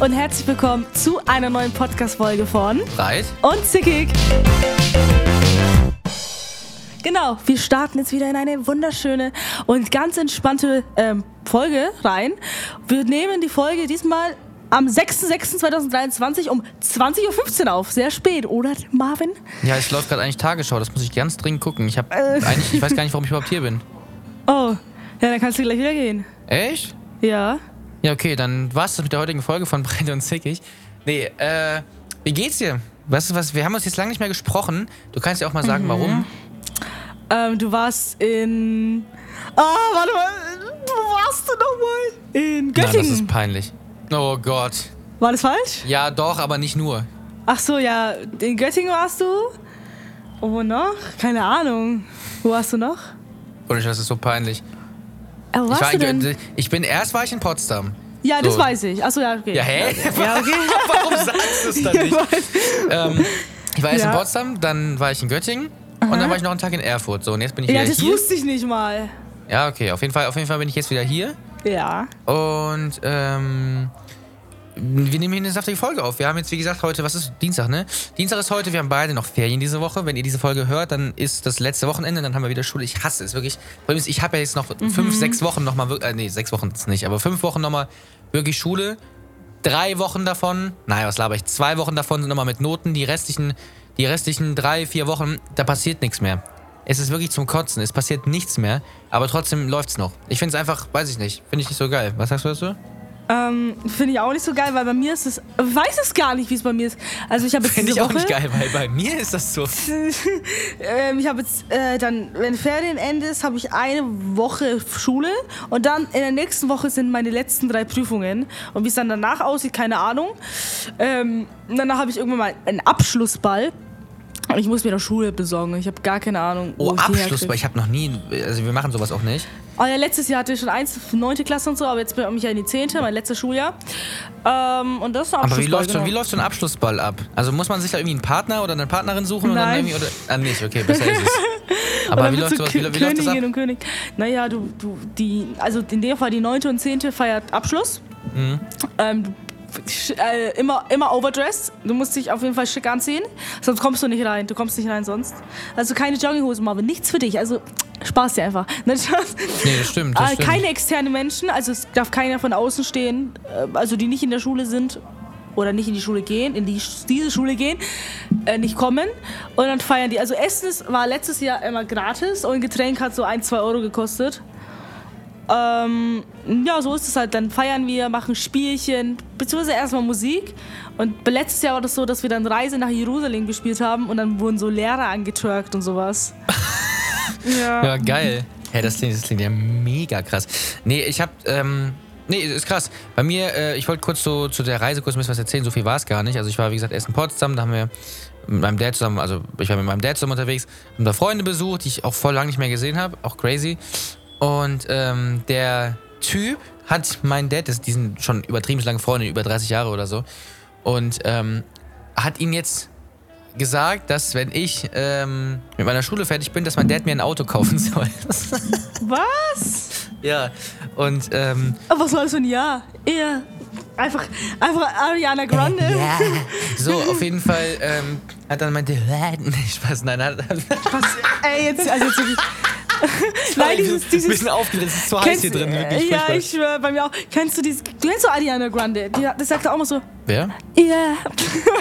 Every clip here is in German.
und herzlich willkommen zu einer neuen Podcast-Folge von Breit. und Zickig. Genau, wir starten jetzt wieder in eine wunderschöne und ganz entspannte ähm, Folge rein. Wir nehmen die Folge diesmal am 6.6.2023 um 20.15 Uhr auf. Sehr spät, oder Marvin? Ja, es läuft gerade eigentlich Tagesschau, das muss ich ganz dringend gucken. Ich habe Äh. eigentlich, ich weiß gar nicht, warum ich überhaupt hier bin. Oh, ja, dann kannst du gleich wieder gehen. Echt? Ja. Ja, okay, dann war's das mit der heutigen Folge von Breit und Zickig. Nee, äh, wie geht's dir? Weißt du was, wir haben uns jetzt lange nicht mehr gesprochen. Du kannst ja auch mal sagen, warum. Ähm, du warst in. Ah, warte mal. Wo warst du nochmal? In Nein, das Göttingen. ist peinlich. Oh Gott. War das falsch? Ja, doch, aber nicht nur. Ach so, ja. In Göttingen warst du. Und wo noch? Keine Ahnung. Wo warst du noch? Oder das ist so peinlich. Wo Ich, warst war du denn? ich bin erst war ich in Potsdam. Ja, das so. weiß ich. Achso, ja, okay. Ja, hä? Ja, okay. Warum sagst du es dann Ja, nicht? ähm, ich war erst Ja. in Potsdam, dann war ich in Göttingen und dann war ich noch einen Tag in Erfurt. So, und jetzt bin ich ja, wieder das hier. wusste ich nicht mal. Ja, okay, auf jeden Fall, auf jeden Fall bin ich jetzt wieder hier. Ja. Und ähm, wir nehmen hier eine saftige Folge auf. Wir haben jetzt, wie gesagt, heute, was ist Dienstag, ne? Dienstag ist heute, wir haben beide noch Ferien diese Woche. Wenn ihr diese Folge hört, dann ist das letzte Wochenende, dann haben wir wieder Schule. Ich hasse es wirklich. Problem ist, ich habe ja jetzt noch fünf, sechs Wochen nochmal, äh, nee, sechs Wochen ist nicht, aber fünf Wochen nochmal wirklich Schule. Drei Wochen davon, naja, was laber ich, zwei Wochen davon sind nochmal mit Noten. Die restlichen, die restlichen drei, vier Wochen, da passiert nichts mehr. Es ist wirklich zum Kotzen, es passiert nichts mehr, aber trotzdem läuft's noch. Ich finde es einfach, weiß ich nicht, finde ich nicht so geil. Was sagst du dazu? Ähm, Finde ich auch nicht so geil, weil bei mir ist es. Ich weiß es gar nicht, wie es bei mir ist. Also, ich habe jetzt Finde ich auch Woche. nicht geil, weil bei mir ist das so. ähm, ich habe jetzt äh, dann, wenn Ferienende ist, habe ich eine Woche Schule und dann in der nächsten Woche sind meine letzten drei Prüfungen. Und wie es dann danach aussieht, keine Ahnung. Ähm, danach habe ich irgendwann mal einen Abschlussball. Ich muss mir da Schule besorgen. Ich habe gar keine Ahnung. wo Oh, ich die Abschluss, herkrieg. weil ich habe noch nie, also wir machen sowas auch nicht. Oh ja, letztes Jahr hatte ich schon eins, neunte Klasse und so, aber jetzt bin ich ja in die zehnte, mein letztes Schuljahr. Ähm, und das ist ein Aber wie Abschlussball, läuft, so, wie genau. läuft so ein Abschlussball ab? Also muss man sich da irgendwie einen Partner oder eine Partnerin suchen? Nein. Und dann irgendwie, oder, ah, nicht, okay, besser ist es. Aber wie läuft, so sowas, wie, wie läuft das ab? Königin und König. Naja, du, du, die, also in dem Fall die neunte und zehnte feiert Abschluss. Mhm. Ähm, äh, immer, immer overdressed. Du musst dich auf jeden Fall schick anziehen, sonst kommst du nicht rein. Du kommst nicht rein sonst. Also keine Jogginghose, Marvin, nichts für dich. Also Spaß dir einfach. Ne. Nee, das stimmt, das Äh, stimmt. keine externen Menschen, also es darf keiner von außen stehen, äh, also die nicht in der Schule sind oder nicht in die Schule gehen, in die, diese Schule gehen, äh, nicht kommen und dann feiern die. Also Essen war letztes Jahr immer gratis und ein Getränk hat so ein, zwei Euro gekostet. Ähm, ja, so ist es halt. Dann feiern wir, machen Spielchen, beziehungsweise erstmal Musik. Und letztes Jahr war das so, dass wir dann Reise nach Jerusalem gespielt haben und dann wurden so Lehrer angeturkt und sowas. ja. Ja, geil. Hey, das klingt, das klingt ja mega krass. Nee, ich hab, ähm, nee, ist krass. Bei mir, äh, ich wollte kurz so zu der Reise kurz ein bisschen was erzählen, so viel war es gar nicht. Also ich war, wie gesagt, erst in Potsdam, da haben wir mit meinem Dad zusammen, also ich war mit meinem Dad zusammen unterwegs, haben da Freunde besucht, die ich auch voll lange nicht mehr gesehen habe, auch crazy. Und ähm, der Typ hat meinen Dad, das, die sind schon übertrieben lange Freunde, über 30 Jahre oder so, und ähm, hat ihn jetzt gesagt, dass wenn ich ähm, mit meiner Schule fertig bin, dass mein Dad mir ein Auto kaufen soll. Was? ja, und ähm, Aber was war das für ein Jahr? Eher einfach, einfach Ariana Grande. ja, so auf jeden Fall ähm, hat dann meinte, Spaß, nein, hat, Was? Ey, jetzt, also jetzt wirklich. Nein, dieses, dieses. bisschen aufgeregt, es ist zu heiß hier drin, wirklich. ja, furchtbar. ich schwöre, bei mir auch. Kennst du dieses. Du kennst so Ariana Grande? Die, das sagt er auch mal so. Wer? Yeah.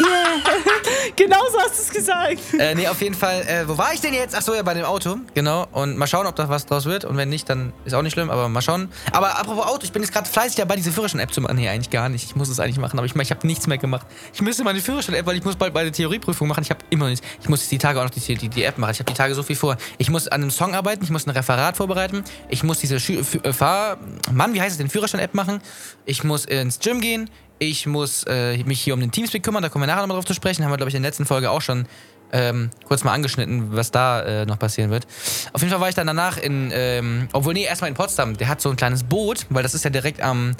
Yeah. genau so hast du es gesagt. Äh, nee, auf jeden Fall, äh, wo war ich denn jetzt? Ach so, ja, bei dem Auto, genau. Und mal schauen, ob da was draus wird. Und wenn nicht, dann ist auch nicht schlimm, aber mal schauen. Aber apropos Auto, ich bin jetzt gerade fleißig dabei, diese Führerschein-App zu machen. Nee, eigentlich gar nicht. Ich muss es eigentlich machen, aber ich, ich habe nichts mehr gemacht. Ich müsste meine Führerschein-App, weil ich muss bald meine Theorieprüfung machen. Ich habe immer noch nicht. Ich muss die Tage auch noch die, die, die App machen. Ich habe die Tage so viel vor. Ich muss an einem Song arbeiten, ich muss ein Referat vorbereiten. Ich muss diese Schü äh, Fahr... Mann, wie heißt es denn? Führerschein-App machen. Ich muss ins Gym gehen. Ich muss äh, mich hier um den Teamspeak kümmern. Da kommen wir nachher nochmal drauf zu sprechen. Haben wir, glaube ich, in der letzten Folge auch schon ähm, kurz mal angeschnitten, was da äh, noch passieren wird. Auf jeden Fall war ich dann danach in, ähm, obwohl, nee, erstmal in Potsdam. Der hat so ein kleines Boot, weil das ist ja direkt am.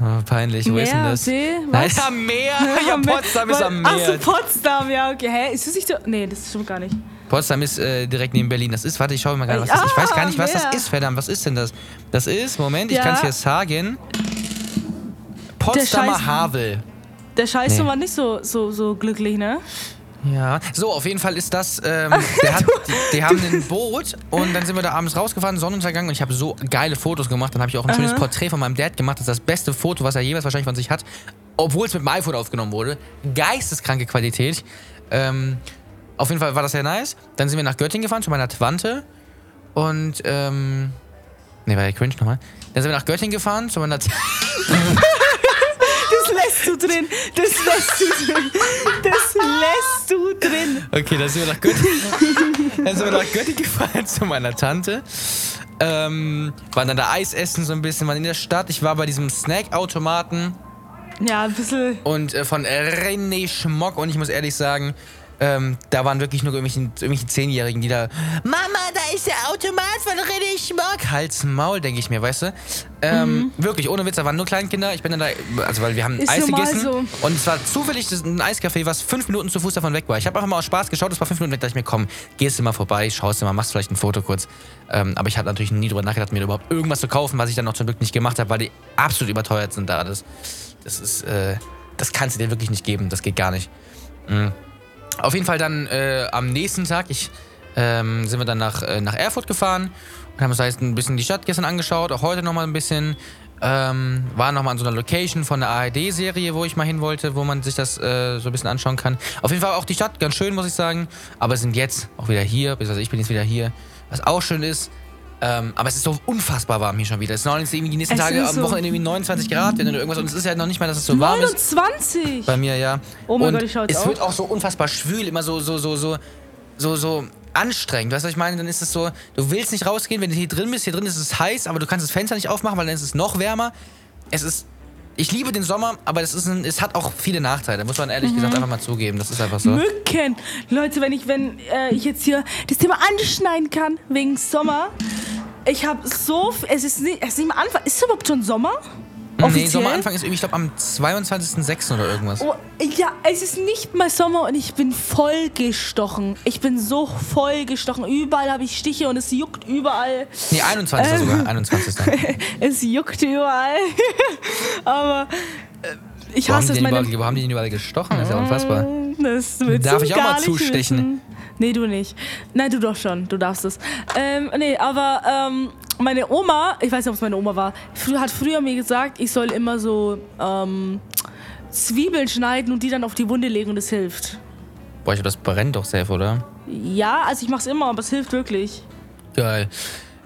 Oh, peinlich, wo ist denn Meer, das? See, Nein, was? am Meer! Ja, Potsdam ist am Meer. Achso, Potsdam, ja, okay. Hä? Ist das nicht so. Nee, das stimmt gar nicht. Potsdam ist äh, direkt neben Berlin. Das ist, warte, ich schaue mal gerade, was Ah, das ist. Ich weiß gar nicht, was das Meer. ist, verdammt. Was ist denn das? Das ist, Moment, ich Ja. kann es hier sagen. Potsdamer Scheiß- Havel. Der Scheiße Nee. war nicht so, so, so glücklich, ne? Ja. So, auf jeden Fall ist das, ähm, der hat, die, die haben ein Boot und dann sind wir da abends rausgefahren, Sonnenuntergang und ich habe so geile Fotos gemacht. Dann habe ich auch ein schönes Porträt von meinem Dad gemacht. Das ist das beste Foto, was er jeweils wahrscheinlich von sich hat. Obwohl es mit dem iPhone aufgenommen wurde. Geisteskranke Qualität. Ähm, auf jeden Fall war das sehr nice. Dann sind wir nach Göttingen gefahren zu meiner Tante und, ähm, ne, war ja cringe nochmal. Dann sind wir nach Göttingen gefahren zu meiner Das lässt du drin. Das lässt du drin. Das lässt du drin. Okay, dann sind wir nach Göttingen. dann sind wir nach Göttingen gefahren zu meiner Tante. Ähm, waren dann da Eis essen so ein bisschen, waren in der Stadt. Ich war bei diesem Snackautomaten Ja, ein bisschen. und äh, von René Schmock und ich muss ehrlich sagen, ähm, da waren wirklich nur irgendwelche, irgendwelche Zehnjährigen, die da Mama, da ist der Automat von René Schmock. Hals Maul, denke ich mir, weißt du? Ähm, Wirklich, ohne Witz, da waren nur Kleinkinder. Ich bin dann da, also weil wir haben Ist Eis gegessen so. und es war zufällig ein Eiscafé, was fünf Minuten zu Fuß davon weg war. Ich habe einfach mal aus Spaß geschaut, es war fünf Minuten weg, da dachte ich mir, komm, gehst du mal vorbei, schaust du mal, machst vielleicht ein Foto kurz. Ähm, aber ich habe natürlich nie drüber nachgedacht, mir überhaupt irgendwas zu kaufen, was ich dann noch zum Glück nicht gemacht habe, weil die absolut überteuert sind da. Das, das ist, äh, das kannst du dir wirklich nicht geben, das geht gar nicht. Mhm. Auf jeden Fall dann äh, am nächsten Tag, ich, ähm, sind wir dann nach, äh, nach Erfurt gefahren und haben uns da jetzt ein bisschen die Stadt gestern angeschaut, auch heute nochmal ein bisschen. Ähm, waren nochmal an so einer Location von der ARD-Serie, wo ich mal hin wollte, wo man sich das äh, so ein bisschen anschauen kann. Auf jeden Fall auch die Stadt ganz schön, muss ich sagen. Aber sind jetzt auch wieder hier, beziehungsweise ich bin jetzt wieder hier, was auch schön ist. Ähm, aber es ist so unfassbar warm hier schon wieder. Es sind noch nicht irgendwie die nächsten Es Tage ist am so- Wochenende irgendwie 29 Grad werden oder irgendwas. Und es ist ja noch nicht mal, dass es so warm ist. 29. Bei mir, ja. Oh mein und Gott, ich schau jetzt Es auf. wird auch so unfassbar schwül, immer so, so, so, so, so, so anstrengend. Weißt du, was ich meine? Dann ist es so, du willst nicht rausgehen, wenn du hier drin bist. Hier drin ist es heiß, aber du kannst das Fenster nicht aufmachen, weil dann ist es noch wärmer. Es ist. Ich liebe den Sommer, aber es, ist ein, es hat auch viele Nachteile. Muss man Mhm. ehrlich gesagt einfach mal zugeben. Das ist einfach so. Mücken. Leute, wenn ich, wenn äh, ich jetzt hier das Thema anschneiden kann, wegen Sommer. Ich habe so. Es ist nicht, es ist nicht mal Anfang. Ist es überhaupt schon Sommer? Nee, Offiziell? Sommeranfang ist irgendwie, ich glaube, am 22.06. oder irgendwas. Oh, ja, es ist nicht mal Sommer und ich bin voll gestochen. Ich bin so voll gestochen. Überall habe ich Stiche und es juckt überall. Nee, 21. Ähm. sogar. 21. Es juckt überall. Aber äh, ich Wo hasse es meine. überall, wo haben die denn überall gestochen? Das ist ja unfassbar. Das willst Darf ich auch mal zustechen? Wissen. Nee, du nicht. Nein, du doch schon. Du darfst es. Ähm, nee, aber ähm, meine Oma, ich weiß nicht, ob es meine Oma war, hat früher mir gesagt, ich soll immer so ähm, Zwiebeln schneiden und die dann auf die Wunde legen und es hilft. Boah, ich glaube, das brennt doch safe, oder? Ja, also ich mach's immer, aber es hilft wirklich. Geil.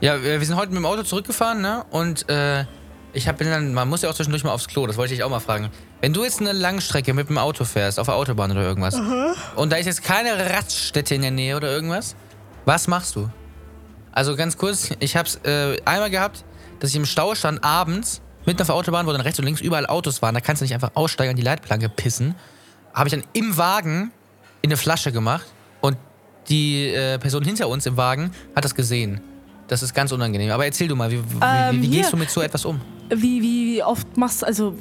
Ja, wir wir sind heute mit dem Auto zurückgefahren, ne? Und äh, ich hab bin dann, man muss ja auch zwischendurch mal aufs Klo, das wollte ich auch mal fragen. Wenn du jetzt eine Langstrecke mit dem Auto fährst, auf der Autobahn oder irgendwas, und da ist jetzt keine Raststätte in der Nähe oder irgendwas, was machst du? Also ganz kurz, ich hab's äh, einmal gehabt, dass ich im Stau stand abends, mitten auf der Autobahn, wo dann rechts und links überall Autos waren, da kannst du nicht einfach aussteigen und die Leitplanke pissen. Habe ich dann im Wagen in eine Flasche gemacht und die äh, Person hinter uns im Wagen hat das gesehen. Das ist ganz unangenehm. Aber erzähl du mal, wie, wie, Ähm, wie, wie gehst du mit so etwas um? Wie, wie, wie oft machst du, also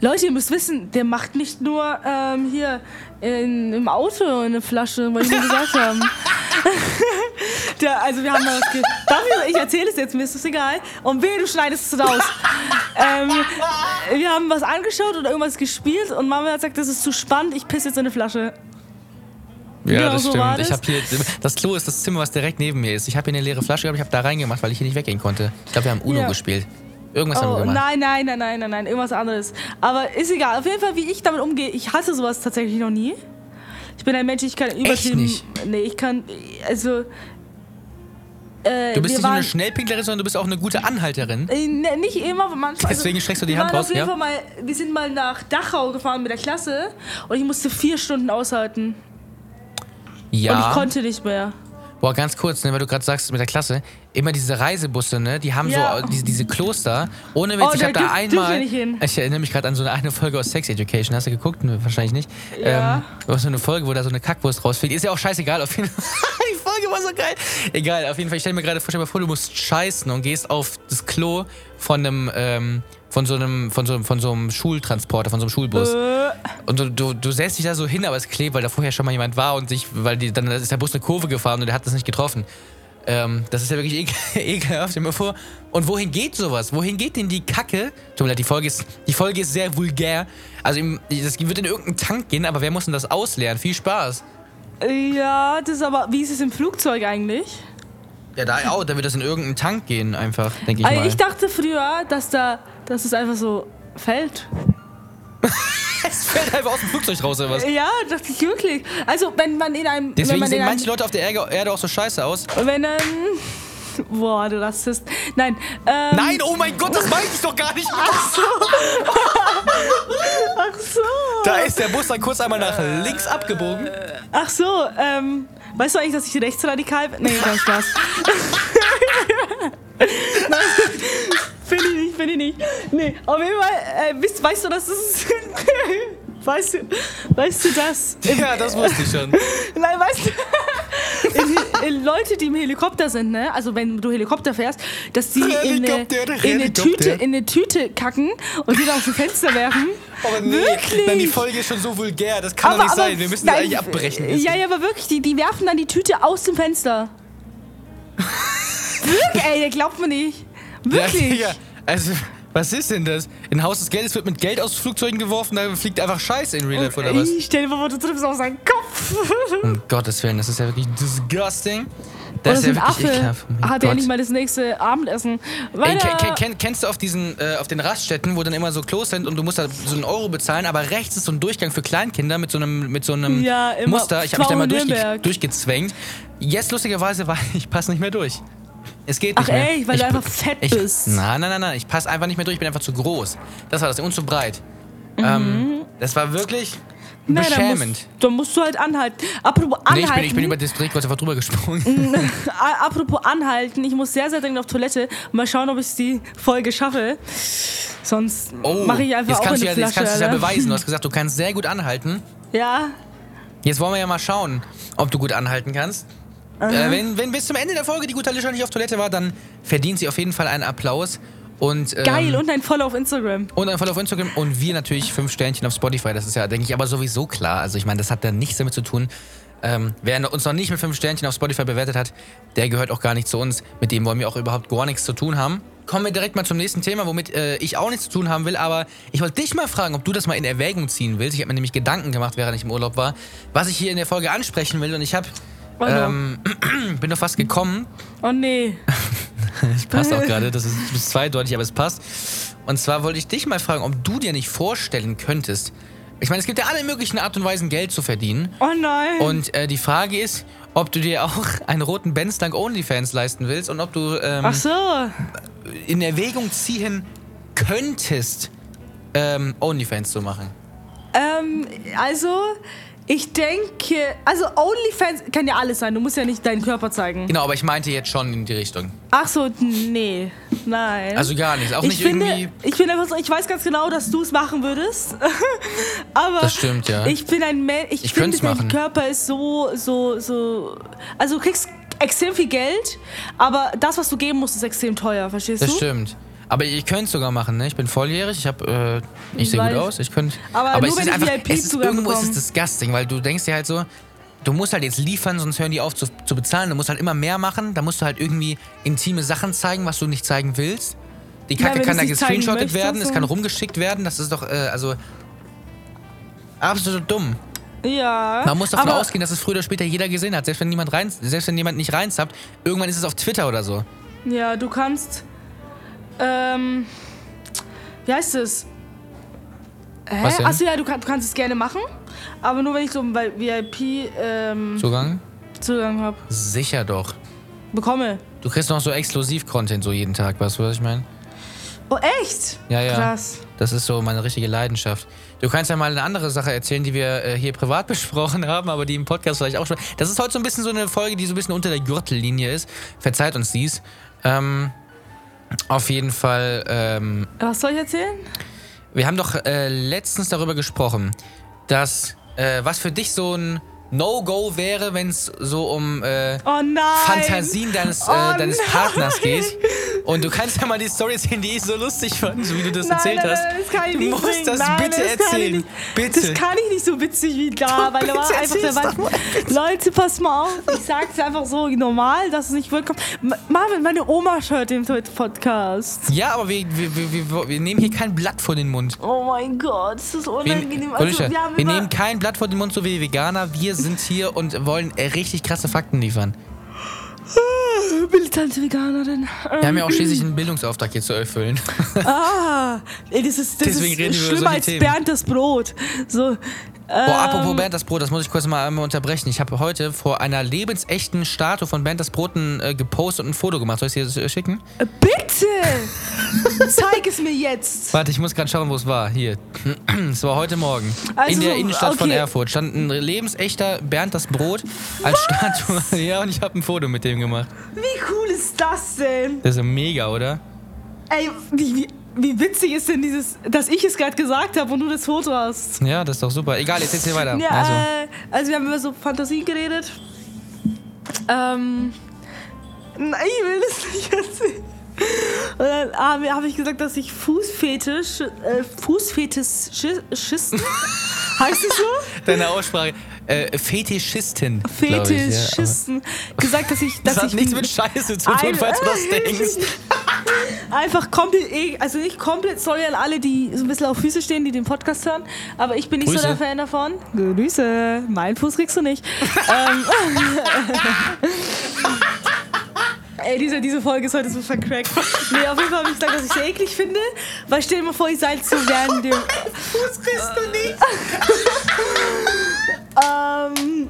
Leute, ihr müsst wissen, der macht nicht nur ähm, hier in, im Auto eine Flasche, weil wir gesagt haben. der, also wir haben da was ge Darf ich, ich erzähle es jetzt, mir ist das egal. Und wehe, du schneidest es raus. ähm, wir haben was angeschaut oder irgendwas gespielt und Mama hat gesagt, das ist zu spannend, ich pisse jetzt in eine Flasche. Ja, Genau das so stimmt. das. Ich habe hier das Klo ist das Zimmer, was direkt neben mir ist. Ich habe hier eine leere Flasche, aber ich habe da reingemacht, weil ich hier nicht weggehen konnte. Ich glaube, wir haben Uno Ja. gespielt. Irgendwas haben wir Oh, gemacht. nein, nein, nein, nein, nein, nein, irgendwas anderes. Aber ist egal. Auf jeden Fall, wie ich damit umgehe, ich hasse sowas tatsächlich noch nie. Ich bin ein Mensch, ich kann übertrieben. nicht? Nee, ich kann. Also. Äh, Du bist nicht nur eine Schnellpinklerin, sondern du bist auch eine gute Anhalterin. äh, ne, nicht immer, aber manchmal. Deswegen streckst du die Hand raus, auf jeden ja? Fall mal, wir sind mal nach Dachau gefahren mit der Klasse und ich musste vier Stunden aushalten. Und ich Ja. konnte nicht mehr. Boah, ganz kurz, ne, weil du gerade sagst mit der Klasse, immer diese Reisebusse, ne, die haben Ja. so diese, diese Kloster. Ohne Witz, Oh, ich habe da einmal. Ich erinnere mich gerade an so eine, eine Folge aus Sex Education. Hast du geguckt? Wahrscheinlich nicht. Ja. Ähm, so eine Folge, wo da so eine Kackwurst rausfällt. Ist ja auch scheißegal. Auf jeden Fall. Folge war so geil. Egal, auf jeden Fall. Ich stelle mir gerade vor, stell vor, du musst scheißen und gehst auf das Klo von einem. Ähm, von so einem, von so, einem- von so einem Schultransporter, von so einem Schulbus. Äh, Und du, du, du setzt dich da so hin, aber es klebt, weil da vorher schon mal jemand war und sich, weil die, dann ist der Bus eine Kurve gefahren und der hat das nicht getroffen. Ähm, das ist ja wirklich ekel ekelhaft, stell dir mal vor. Und wohin geht sowas? Wohin geht denn die Kacke? Tut mir leid, die Folge ist, die Folge ist sehr vulgär. Also, im, das wird in irgendeinen Tank gehen, aber wer muss denn das ausleeren? Viel Spaß. Ja, das ist aber, wie ist es im Flugzeug eigentlich? Ja, da auch, da wird das in irgendeinen Tank gehen, einfach, denke ich Also mal. ich dachte früher, dass da, dass es einfach so fällt. es fällt einfach aus dem Flugzeug raus, oder was? Ja, dachte ich wirklich. Also wenn man in einem, Deswegen man sehen manche Leute auf der Erde auch so scheiße aus. wenn ähm, boah, du Rassist. Nein, ähm, Nein, oh mein Gott, das meinte ich doch gar nicht. ach so, Da ist der Bus dann kurz einmal nach links abgebogen. ach so, ähm, weißt du eigentlich, dass ich rechtsradikal bin? Nee, kein Spaß. Nein, Finde ich nicht, finde ich nicht. Nee, auf jeden Fall, äh, weißt, weißt du, dass es Weißt du, weißt du das? Ja, das wusste ich schon. Nein, weißt du, Leute, die im Helikopter sind, ne? Also wenn du Helikopter fährst, dass die in eine, in, eine. Tüte, in eine Tüte kacken und die dann aus dem Fenster werfen. Aber nee, Wirklich? Nein, die Folge ist schon so vulgär, das kann doch nicht sein. Wir müssen nein, eigentlich abbrechen. Ja, ja, aber wirklich, die, die werfen dann die Tüte aus dem Fenster. wirklich, ey, glaubt mir nicht. Wirklich. Ja, also, was ist denn das? In Haus des Geldes wird mit Geld aus Flugzeugen geworfen, da fliegt einfach Scheiße in Real Life, oder was? Ich stell dir vor, du triffst auf seinen Kopf. Um Gottes Willen, das ist ja wirklich disgusting. Das ist ja wirklich Affe ekelhaft. Oh hat ja Gott. nicht mal das nächste Abendessen. Ey, Weil ken, ken, ken, kennst du auf diesen, äh, auf den Raststätten, wo dann immer so Klos sind und du musst da so einen Euro bezahlen, aber rechts ist so ein Durchgang für Kleinkinder mit so einem, mit so einem Ja. Muster. Ich habe mich da mal durchge durchgezwängt. Jetzt lustigerweise war ich passe nicht mehr durch. Es geht Ach nicht mehr. ey, weil ich, du einfach fett ich, bist. Nein, nein, nein, nein. Ich passe einfach nicht mehr durch. Ich bin einfach zu groß. Das war das. Und zu breit. Ähm, das war wirklich Nein, da beschämend. musst, da musst du halt anhalten. Apropos Nee, anhalten. ich bin, ich bin über das Drehkreuz einfach drüber gesprungen. Apropos anhalten, ich muss sehr, sehr dringend auf Toilette. Mal schauen, ob ich die Folge schaffe. Sonst Oh, mache ich einfach jetzt auch in die ja, jetzt Flasche. kannst du es ja beweisen. Du hast gesagt, du kannst sehr gut anhalten. Ja, Jetzt wollen wir ja mal schauen, ob du gut anhalten kannst. Äh, wenn, wenn bis zum Ende der Folge die gute Alicia nicht auf Toilette war, dann verdient sie auf jeden Fall einen Applaus. Und, ähm, geil. Und ein Follow auf Instagram. und ein Follow auf Instagram und wir natürlich fünf Sternchen auf Spotify. Das ist ja, denke ich, aber sowieso klar. Also ich meine, das hat da nichts damit zu tun. Ähm, wer uns noch nicht mit fünf Sternchen auf Spotify bewertet hat, der gehört auch gar nicht zu uns. Mit dem wollen wir auch überhaupt gar nichts zu tun haben. Kommen wir direkt mal zum nächsten Thema, womit äh, ich auch nichts zu tun haben will. Aber ich wollte dich mal fragen, ob du das mal in Erwägung ziehen willst. Ich habe mir nämlich Gedanken gemacht, während ich im Urlaub war, was ich hier in der Folge ansprechen will. Und ich habe Oh no. ähm, bin doch fast gekommen. Oh nee. Das passt auch gerade, das ist, das ist zweideutig, aber es passt. Und zwar wollte ich dich mal fragen, ob du dir nicht vorstellen könntest. Ich meine, es gibt ja alle möglichen Art und Weisen, Geld zu verdienen. Oh nein. Und äh, die Frage ist, ob du dir auch einen roten Benz dank OnlyFans leisten willst und ob du ähm, Ach so. in Erwägung ziehen könntest, ähm, OnlyFans zu machen. Ähm, also, ich denke, also OnlyFans kann ja alles sein. Du musst ja nicht deinen Körper zeigen. Genau, aber ich meinte jetzt schon in die Richtung. Ach so, nee. Nein. Also gar nicht. Auch ich nicht finde, irgendwie. ich bin einfach so, ich weiß ganz genau, dass du es machen würdest. Aber Das stimmt, ja. ich bin ein Mensch, ich, Ich finde, dein machen. Körper ist so, so, so. Also du kriegst extrem viel Geld, aber das, was du geben musst, ist extrem teuer, verstehst Das du? stimmt. Aber ich könnte es sogar machen, ne? Ich bin volljährig, ich habe, äh, ich sehe gut aus, ich könnte. Aber nur es wenn ist einfach, VIP es ist, irgendwo ist es disgusting, weil du denkst dir halt so, du musst halt jetzt liefern, sonst hören die auf zu, zu bezahlen. Du musst halt immer mehr machen, da musst du halt irgendwie intime Sachen zeigen, was du nicht zeigen willst. Die Ja, Kacke wenn kann da gescreenshottet werden, es kann rumgeschickt werden, das ist doch, äh, also absolut dumm. Ja. Man muss davon aber, ausgehen, dass es früher oder später jeder gesehen hat. Selbst wenn niemand rein, selbst wenn jemand nicht reinzappt, irgendwann ist es auf Twitter oder so. Ja, du kannst. Ähm. Wie heißt es? Hä? Was denn? Achso, ja, du, kann, du kannst es gerne machen. Aber nur wenn ich so bei VIP ähm, Zugang? Zugang habe. Sicher doch. Bekomme. Du kriegst noch so Exklusiv-Content so jeden Tag, weißt du, was ich meine? Oh, echt? Ja, ja. Krass. Das ist so meine richtige Leidenschaft. Du kannst ja mal eine andere Sache erzählen, die wir äh, hier privat besprochen haben, aber die im Podcast vielleicht auch schon. Das ist heute so ein bisschen so eine Folge, die so ein bisschen unter der Gürtellinie ist. Verzeiht uns dies. Ähm, auf jeden Fall, ähm, Was soll ich erzählen? wir haben doch äh, letztens darüber gesprochen, dass äh, was für dich so ein No-Go wäre, wenn es so um äh, Oh. Fantasien deines, äh, Oh deines. Partners geht. Und du kannst ja mal die Story sehen, die ich so lustig fand, so wie du das Nein, erzählt nein, hast. nein, das kann ich du nicht musst bringen. das Nein, bitte das erzählen. Bitte. Das kann ich nicht so witzig wie da, weil da war einfach der mal, Leute, pass mal auf. Ich sag's einfach so normal, dass es nicht. Ma- Marvin, meine Oma hört den Podcast. Ja, aber wir, wir, wir, wir, wir nehmen hier kein Blatt vor den Mund. Oh mein Gott, das ist Wir, unangenehm. Alicia, Also, wir haben wir nehmen kein Blatt vor den Mund, so wie Veganer. Wir sind hier und wollen äh, richtig krasse Fakten liefern. militante Veganerin. Wir haben ja auch schließlich einen Bildungsauftrag hier zu erfüllen. Ah, ey, das ist, das Deswegen ist reden wir über schlimmer als. Bernd das Brot. So, Boah, ähm, apropos Bernd das Brot, das muss ich kurz mal einmal unterbrechen. Ich habe heute vor einer lebensechten Statue von Bernd das Brot ein, äh, gepostet und ein Foto gemacht. Soll ich es dir äh, schicken? äh, Bitte! Zeig es mir jetzt. Warte, ich muss gerade schauen, wo es war. Hier. Es war heute Morgen. Also in der Innenstadt von okay. Erfurt stand ein lebensechter Bernd das Brot als Statue. Ja, und ich habe ein Foto mit dem gemacht. Wie cool ist das denn? Das ist mega, oder? Ey, wie, wie, wie witzig ist denn dieses, dass ich es gerade gesagt habe und du das Foto hast? Ja, das ist doch super. Egal, jetzt erzähl weiter. Ja, also, äh, also wir haben über so Fantasien geredet. Ähm, nein, ich will das nicht erzählen. Und dann habe hab ich gesagt, dass ich Fußfetisch, äh, Fußfetischisten, heißt es so? deine Aussprache. Äh, Fetischistin. glaub ich, ja. Fetischisten gesagt, dass ich, dass Das hat ich nichts mit Scheiße zu tun, falls du das denkst. einfach komplett, eh- also nicht komplett, sorry an alle, die so ein bisschen auf Füße stehen, die den Podcast hören, aber ich bin nicht so Grüße. der Fan davon. Grüße, mein Fuß kriegst du nicht. ähm, Ey, diese, diese Folge ist heute so vercrackt. Nee, auf jeden Fall habe ich gesagt, dass ich es eklig finde, weil stell dir mal vor, ich seid so während dem... Fuß kriegst du nicht. Ähm,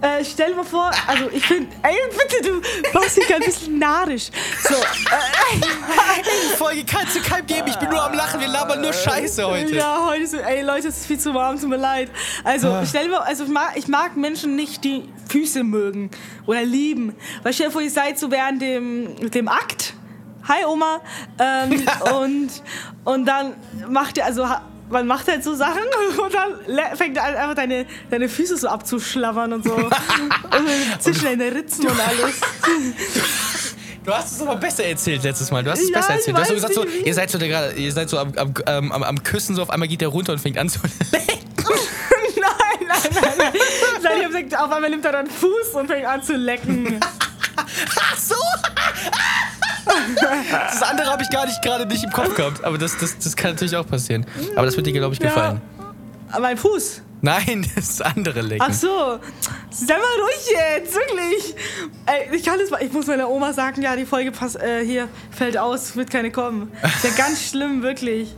äh, stell mal vor, also ich finde, ey, bitte, du machst dich ein bisschen narisch. So, äh, Die Folge kannst du keinem geben. Ich bin nur am Lachen. Wir labern nur Scheiße heute. Ja, heute ist, ey Leute, es ist viel zu warm, tut mir leid. Also, Ah. stell mal, also ich mag, ich mag Menschen nicht, die Füße mögen oder lieben. Weil stell dir vor, ihr seid so während dem, dem Akt. Hi Oma. Ähm, und, und dann macht ihr, also ha- man macht halt so Sachen und dann fängt er an, einfach deine, deine Füße so abzuschlabbern und so. zwischen deine Ritzen und alles. Du hast es aber besser erzählt letztes Mal. Du hast es Ja, besser erzählt. Du hast so gesagt, so, ihr seid so, gerade- ihr seid so am, am, ähm, am, am Küssen, so auf einmal geht der runter und fängt an zu lecken. nein, nein, nein, nein. Nein, ich hab gesagt, auf einmal nimmt er dann Fuß und fängt an zu lecken. Ach so! Das andere habe ich gar nicht gerade nicht im Kopf gehabt. Aber das, das, das kann natürlich auch passieren. Aber das wird dir, glaube ich, gefallen. Ja. Mein Fuß. Nein, das andere Lecken. Ach so. Sei mal ruhig jetzt, wirklich. Ey, ich kann das. Ich muss meiner Oma sagen, ja, die Folge pass, äh, hier fällt aus, wird keine kommen. Ist ja ganz schlimm, wirklich.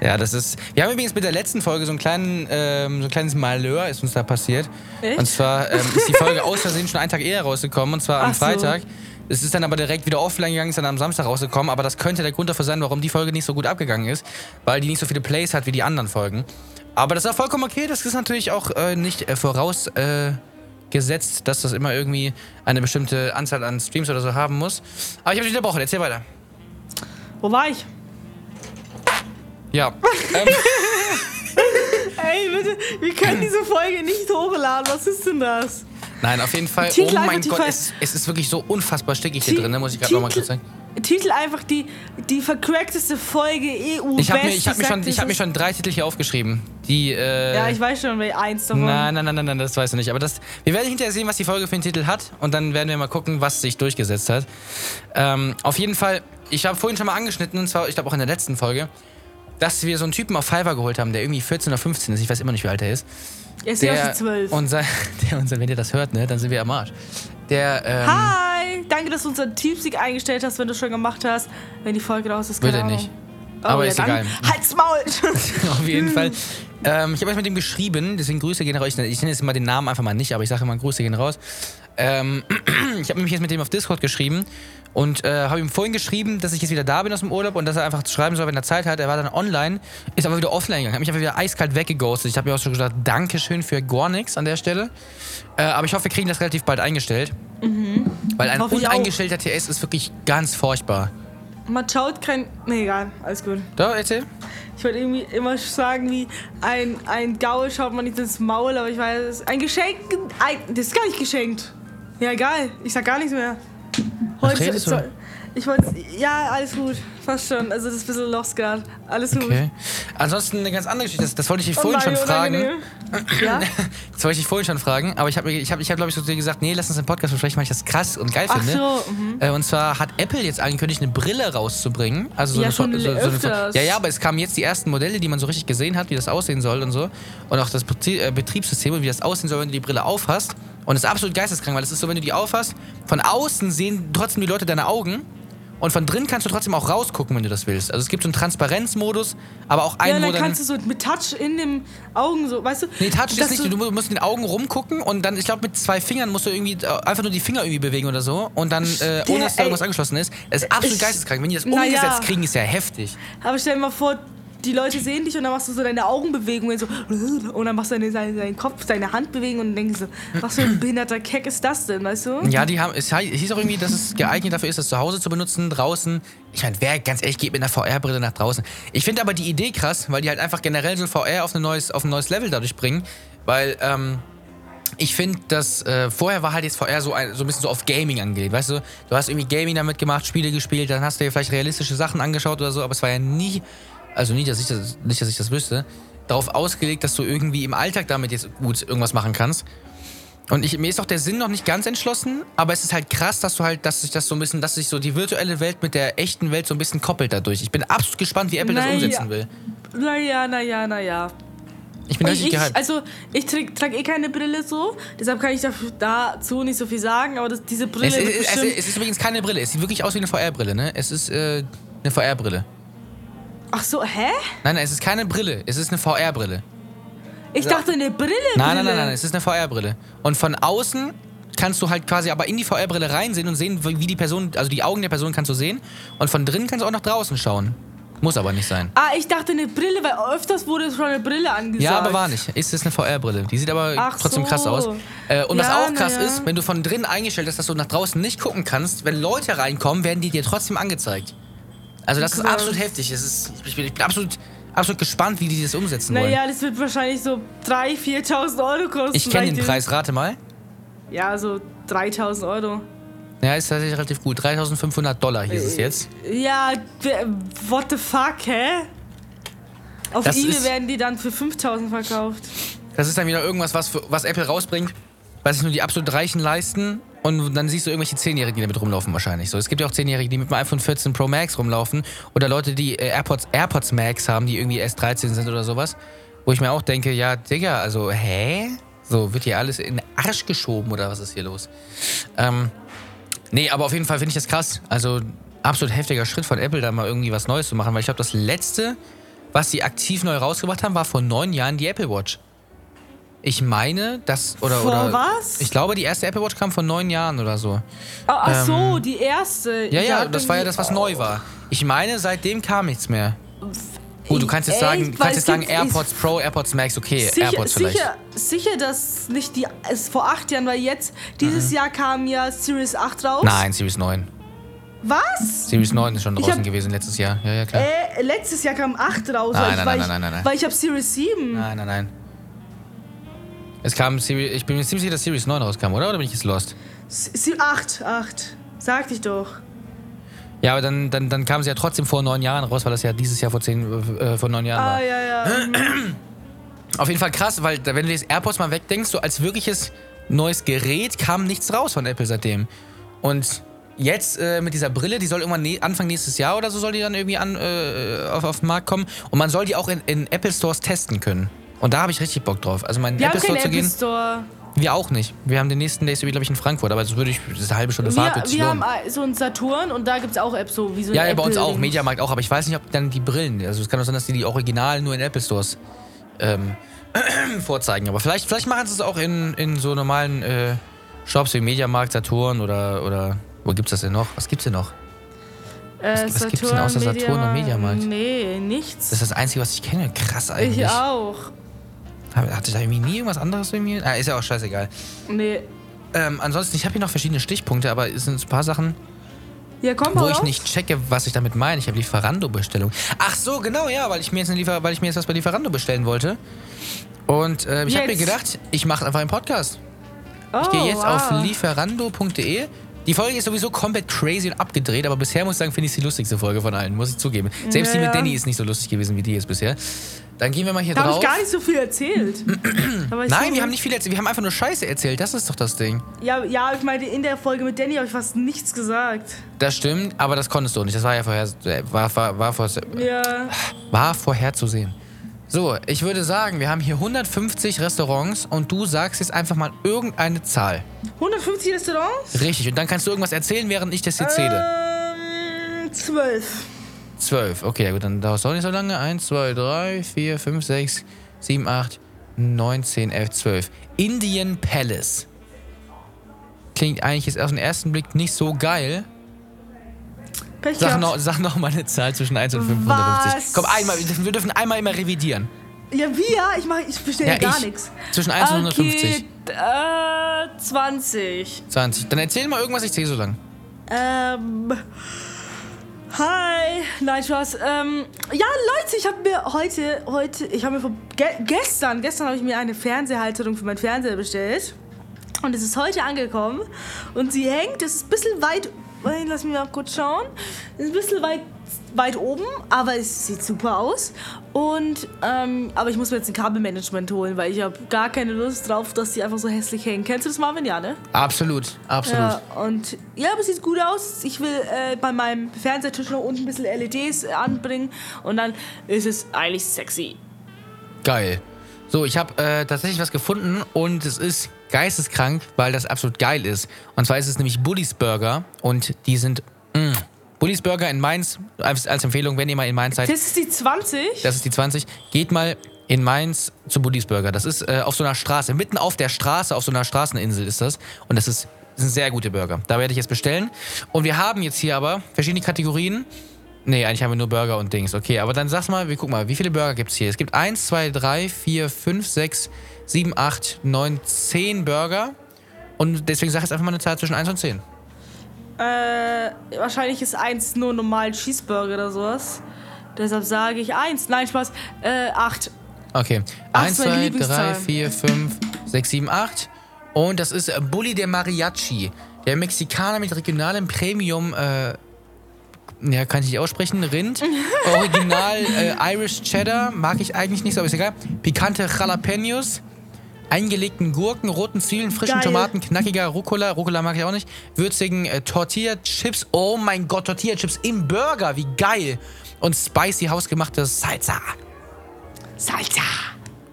Ja, das ist. Wir haben übrigens mit der letzten Folge so, einen kleinen, ähm, so ein kleines Malheur ist uns da passiert. Echt? Und zwar ähm, ist die Folge aus Versehen schon einen Tag eher rausgekommen, und zwar am Ach so. Es ist dann aber direkt wieder offline gegangen, ist dann am Samstag rausgekommen, aber das könnte der Grund dafür sein, warum die Folge nicht so gut abgegangen ist, weil die nicht so viele Plays hat wie die anderen Folgen. Aber das ist auch vollkommen okay, das ist natürlich auch äh, nicht äh, voraus. Äh, dass das immer irgendwie eine bestimmte Anzahl an Streams oder so haben muss. Aber ich habe dich unterbrochen, erzähl weiter. Wo war ich? Ja. ähm, Ey, bitte, wir können diese Folge nicht hochladen. Was ist denn das? Nein, auf jeden Fall. Titel oh mein Gott, es, es ist wirklich so unfassbar stickig hier drin, ne? muss ich gerade nochmal kurz sagen. Titel einfach die, die vercrackteste Folge EU. Ich habe mir, ich hab mir, schon, ich hab mir schon drei Titel hier aufgeschrieben. Die, äh, Ja, ich weiß schon, eins davon. Nein, nein, nein, nein, nein, das weißt du nicht. Aber das, wir werden hinterher sehen, was die Folge für einen Titel hat. Und dann werden wir mal gucken, was sich durchgesetzt hat. Ähm, auf jeden Fall, ich habe vorhin schon mal angeschnitten, und zwar, ich glaube auch in der letzten Folge, dass wir so einen Typen auf Fiverr geholt haben, der irgendwie 14 oder 15 ist. Ich weiß immer nicht, wie alt er ist. Er ist ja Der, schon zwölf. unser, der, unser, wenn ihr das hört, ne, dann sind wir am Arsch. Der, ähm, Hi! Danke, dass du unseren Teamsieg eingestellt hast, wenn du schon gemacht hast. Wenn die Folge raus ist, Wird er nicht. Oh, Aber ja, ist egal. Halt's Maul! Auf jeden Fall. Ähm, ich habe euch mit ihm geschrieben, deswegen Grüße gehen raus. Ich, ich nenne jetzt mal den Namen einfach mal nicht, aber ich sage immer Grüße gehen raus. Ähm, ich habe nämlich jetzt mit dem auf Discord geschrieben und äh, habe ihm vorhin geschrieben, dass ich jetzt wieder da bin aus dem Urlaub und dass er einfach schreiben soll, wenn er Zeit hat. Er war dann online, ist aber wieder offline gegangen, hat mich einfach wieder eiskalt weggeghostet. Ich habe mir auch schon gesagt, Dankeschön für gar nichts an der Stelle. Äh, aber ich hoffe, wir kriegen das relativ bald eingestellt. Weil ein Mhm. Ich auch. uneingestellter TS ist wirklich ganz furchtbar. Man schaut kein. Nee, egal, alles gut. Da, erzähl. Ich wollte irgendwie immer sagen, wie ein, ein Gaul schaut man nicht ins Maul, aber ich weiß, ein Geschenk. Ein, das ist gar nicht geschenkt. Ja, egal, ich sag gar nichts mehr. Was redest du? so, Ich wollte. Ja, alles gut. Fast schon. Also, das ist ein bisschen lost gerade. Alles gut. Okay. Ansonsten eine ganz andere Geschichte. Das, das wollte ich dich Oh vorhin nein, schon fragen. Ja? Das wollte ich dich vorhin schon fragen. Aber ich habe, ich hab, ich hab, glaube ich, zu dir gesagt, nee, lass uns den Podcast besprechen, weil ich das krass und geil Ach finde. so. Mhm. Äh, Und zwar hat Apple jetzt angekündigt, eine Brille rauszubringen. Also so Ja, eine, schon so, so eine. Ja, ja, aber es kamen jetzt die ersten Modelle, die man so richtig gesehen hat, wie das aussehen soll und so. Und auch das äh, Betriebssystem und wie das aussehen soll, wenn du die Brille aufhast. Und es ist absolut geisteskrank, weil es ist so, wenn du die aufhast, von außen sehen trotzdem die Leute deine Augen. Und von drin kannst du trotzdem auch rausgucken, wenn du das willst. Also es gibt so einen Transparenzmodus, aber auch Ja, einen, wo dann kannst du so mit Touch in den Augen so, weißt du? Nee, Touch ist nicht, du mu- musst in den Augen rumgucken und dann, ich glaube, mit zwei Fingern musst du irgendwie äh, einfach nur die Finger irgendwie bewegen oder so und dann, äh, ohne dass da irgendwas angeschlossen ist. Das ist absolut Ich- geisteskrank. Wenn die das umgesetzt ja. kriegen, ist ja heftig. Aber stell dir mal vor, die Leute sehen dich und dann machst du so deine Augenbewegungen so und dann machst du deine, deinen, deinen Kopf, deine Handbewegungen und denkst so, was für ein behinderter Keck ist das denn, weißt du? Ja, die haben, es hieß auch irgendwie, dass es geeignet dafür ist, das zu Hause zu benutzen, draußen. Ich meine, wer ganz ehrlich geht mit einer VR-Brille nach draußen? Ich finde aber die Idee krass, weil die halt einfach generell so VR auf, ein neues, auf ein neues Level dadurch bringen, weil, ähm, ich finde, dass äh, vorher war halt jetzt VR so ein, so ein bisschen so auf Gaming angelegt, weißt du? Du hast irgendwie Gaming damit gemacht, Spiele gespielt, dann hast du dir vielleicht realistische Sachen angeschaut oder so, aber es war ja nie, also nie, dass ich das, nicht, dass ich das wüsste, darauf ausgelegt, dass du irgendwie im Alltag damit jetzt gut irgendwas machen kannst. Und ich, mir ist auch der Sinn noch nicht ganz entschlossen, aber es ist halt krass, dass du halt, dass sich das so ein bisschen, dass sich so die virtuelle Welt mit der echten Welt so ein bisschen koppelt dadurch. Ich bin absolut gespannt, wie Apple das Naja. umsetzen will. Naja, naja, naja. Ich bin Ich, richtig ich, gehypt. also, ich trage trag eh keine Brille so, deshalb kann ich dazu nicht so viel sagen, aber das, diese Brille Es, wird es, es, es ist übrigens keine Brille. Es sieht wirklich aus wie eine VR-Brille, ne? Es ist äh, eine VR-Brille. Ach so, hä? Nein, nein, es ist keine Brille. Es ist eine VR-Brille. Ich dachte eine Brille, Nein, Brille. nein, nein, nein, es ist eine VR-Brille. Und von außen kannst du halt quasi aber in die VR-Brille reinsehen und sehen, wie die Person, also die Augen der Person kannst du sehen. Und von drinnen kannst du auch nach draußen schauen. Muss aber nicht sein. Ah, ich dachte eine Brille, weil öfters wurde schon eine Brille angesagt. Ja, aber war nicht. Ist es eine VR-Brille. Die sieht aber Ach trotzdem so. krass aus. Äh, und was Ja, auch krass ja. ist, wenn du von drinnen eingestellt hast, dass du nach draußen nicht gucken kannst, wenn Leute reinkommen, werden die dir trotzdem angezeigt. Also das ist absolut heftig. Es ist, ich, bin, ich bin absolut, absolut gespannt, wie die das umsetzen wollen. Naja, das wird wahrscheinlich so 3.000, 4.000 Euro kosten. ich kenne den. Preis, rate mal. Ja, so 3.000 Euro. Ja, ist tatsächlich relativ gut. 3500 Dollar hieß es jetzt. Ja, what the fuck, hä? Auf Das eBay werden die dann für 5.000 verkauft. Das ist dann wieder irgendwas, was, was Apple rausbringt, was sich nur die absolut Reichen leisten. Und dann siehst du irgendwelche Zehnjährigen, die damit rumlaufen wahrscheinlich. So, es gibt ja auch Zehnjährige, die mit dem iPhone 14 Pro Max rumlaufen. Oder Leute, die äh, AirPods, AirPods Max haben, die irgendwie erst 13 sind oder sowas. Wo ich mir auch denke, ja, Digga, also, hä? So, wird hier alles in den Arsch geschoben oder was ist hier los? Ähm, nee, aber auf jeden Fall finde ich das krass. Also, absolut heftiger Schritt von Apple, da mal irgendwie was Neues zu machen. Weil ich glaube, das letzte, was sie aktiv neu rausgebracht haben, war vor neun Jahren die Apple Watch. Ich meine, das oder Vor oder was? ich glaube, die erste Apple Watch kam vor neun Jahren oder so. Ah, ach so, Ähm, die erste. Ja, ja, das war ja das, was neu war. Ich meine, seitdem kam nichts mehr. Gut, du kannst jetzt sagen, kannst jetzt sagen AirPods Pro, AirPods Max, okay, Sicher, AirPods vielleicht. sicher, sicher, dass nicht die. Es vor acht Jahren, weil jetzt, dieses Jahr kam ja Series 8 raus. Mhm. Nein, Series 9. Was? Series 9 ist schon draußen hab- gewesen letztes Jahr. Ja, ja, klar. Äh, letztes Jahr kam 8 raus. Nein, nein, nein, ich, nein, nein, nein. Weil ich habe Series 7. Nein, nein, nein. Es kam Series, ich bin mir ziemlich sicher, dass Series 9 rauskam, oder? Oder bin ich jetzt lost? 8, 8. Sagte ich doch. Ja, aber dann, dann, dann kam sie ja trotzdem vor neun Jahren raus, weil das ja dieses Jahr vor zehn, äh, vor neun Jahren war. Ah, ja, ja. Auf jeden Fall krass, weil wenn du jetzt AirPods mal wegdenkst, so als wirkliches neues Gerät kam nichts raus von Apple seitdem. Und jetzt äh, mit dieser Brille, die soll irgendwann ne Anfang nächstes Jahr oder so soll die dann irgendwie an, äh, auf, auf den Markt kommen. Und man soll die auch in, in Apple Stores testen können. Und da habe ich richtig Bock drauf. Also Wir haben Apple Store zu gehen. Store. Wir auch nicht. Wir haben den nächsten Days glaube ich, in Frankfurt, aber das würde ich, das ist eine halbe Stunde Fahrt, Wir, wir haben äh, so einen Saturn und da gibt es auch Apps, so wie so Ja, ja, bei uns auch. Mediamarkt auch, aber ich weiß nicht, ob dann die Brillen, also es kann auch sein, dass die die Originalen nur in Apple Stores ähm, vorzeigen. Aber vielleicht, vielleicht machen sie es auch in, in so normalen äh, Shops wie Mediamarkt, Saturn oder, oder wo gibt's das denn noch? Was gibt's denn noch? Äh, was gibt's denn außer Saturn und Mediamarkt? Nee, nichts. Das ist das Einzige, was ich kenne. Krass eigentlich. ich auch. Hatte da irgendwie nie irgendwas anderes irgendwie? Ah, ist ja auch scheißegal. Nee. Ähm, ansonsten, ich habe hier noch verschiedene Stichpunkte, aber es sind ein paar Sachen, Ja, komm wo ich raus. nicht checke, was ich damit meine. Ich habe Lieferando-Bestellung. Ach so, genau, ja, weil ich mir jetzt, eine Liefer weil ich mir jetzt was bei Lieferando bestellen wollte. Und äh, ich habe mir gedacht, ich mache einfach einen Podcast. oh, Ich gehe jetzt wow. auf lieferando.de. Die Folge ist sowieso komplett crazy und abgedreht, aber bisher muss ich sagen, finde ich sie die lustigste Folge von allen, muss ich zugeben. Selbst die Ja. mit Danny ist nicht so lustig gewesen wie die jetzt bisher. Dann gehen wir mal hier Da habe drauf. ich gar nicht so viel erzählt. Da Nein, wir haben nicht viel erzählt. Wir haben einfach nur Scheiße erzählt. Das ist doch das Ding. Ja, ja, ich meine, in der Folge mit Danny habe ich fast nichts gesagt. Das stimmt, aber das konntest du nicht. Das war ja vorher, äh, war, war, war, vor, Ja. war vorherzusehen. So, ich würde sagen, wir haben hier 150 Restaurants und du sagst jetzt einfach mal irgendeine Zahl. 150 Restaurants? Richtig, und dann kannst du irgendwas erzählen, während ich das hier zähle. Ähm, 12. 12. Okay, ja gut, dann dauert es auch nicht so lange. 1, 2, 3, 4, 5, 6, 7, 8, 9, 10, 11, 12. Indian Palace. Klingt eigentlich jetzt auf den ersten Blick nicht so geil. Pech Sag noch, sag noch mal eine Zahl zwischen 1 und 550. Was? Komm, einmal, wir dürfen einmal immer revidieren. Ja, wir? Ich, mach, ich bestelle Ja, gar ich. nichts. Zwischen 1 und Okay, 150. äh, 20. 20. Dann erzähl mal irgendwas, ich zähle so lang. Ähm. Hi. Nein, Spaß. Ähm, ja, Leute, ich habe mir heute, heute, ich habe mir vor, ge gestern, gestern habe ich mir eine Fernsehhalterung für meinen Fernseher bestellt. Und es ist heute angekommen. Und sie hängt, es ist ein bisschen weit, lass mich mal kurz schauen. Es ist ein bisschen weit, weit oben, aber es sieht super aus. Und, ähm, aber ich muss mir jetzt ein Kabelmanagement holen, weil ich habe gar keine Lust drauf, dass die einfach so hässlich hängen. Kennst du das, Marvin? Ja, ne? Absolut, absolut. Ja, und ja, aber es sieht gut aus. Ich will äh, bei meinem Fernsehtisch noch unten ein bisschen LEDs anbringen und dann ist es eigentlich sexy. Geil. So, ich habe äh, tatsächlich was gefunden und es ist geisteskrank, weil das absolut geil ist. Und zwar ist es nämlich Bullis Burger und die sind Bullis Burger in Mainz als, als Empfehlung, wenn ihr mal in Mainz seid. Das ist die 20. Das ist die 20. Geht mal in Mainz zu Bullis Burger. Das ist äh, auf so einer Straße, mitten auf der Straße, auf so einer Straßeninsel ist das. Und das ist, das sind sehr gute Burger. Da werde ich jetzt bestellen. Und wir haben jetzt hier aber verschiedene Kategorien. Nee, eigentlich haben wir nur Burger und Dings. Okay, aber dann sag's mal, wir gucken mal, wie viele Burger gibt's hier? Es gibt 1, 2, 3, 4, 5, 6, 7, 8, 9, 10 Burger. Und deswegen sag ich jetzt einfach mal eine Zahl zwischen 1 und 10. Äh, wahrscheinlich ist eins nur normal Cheeseburger oder sowas. Deshalb sage ich eins. Nein, Spaß. Äh, acht. Okay. Ach, 1, ist meine 2, 3, Lieblingszahl. 4, 5, 6, 7, 8. Und das ist Bulli de Mariachi. Der Mexikaner mit regionalem Premium, äh, ja, kann ich nicht aussprechen, Rind. Original äh, Irish Cheddar, mag ich eigentlich nicht so, aber ist egal. Pikante Jalapenos. Eingelegten Gurken, roten Zwiebeln, frischen Geil. Tomaten, knackiger Rucola, Rucola mag ich auch nicht, würzigen äh, Tortilla-Chips, oh mein Gott, Tortilla-Chips im Burger, wie geil. Und spicy hausgemachte Salsa. Salsa.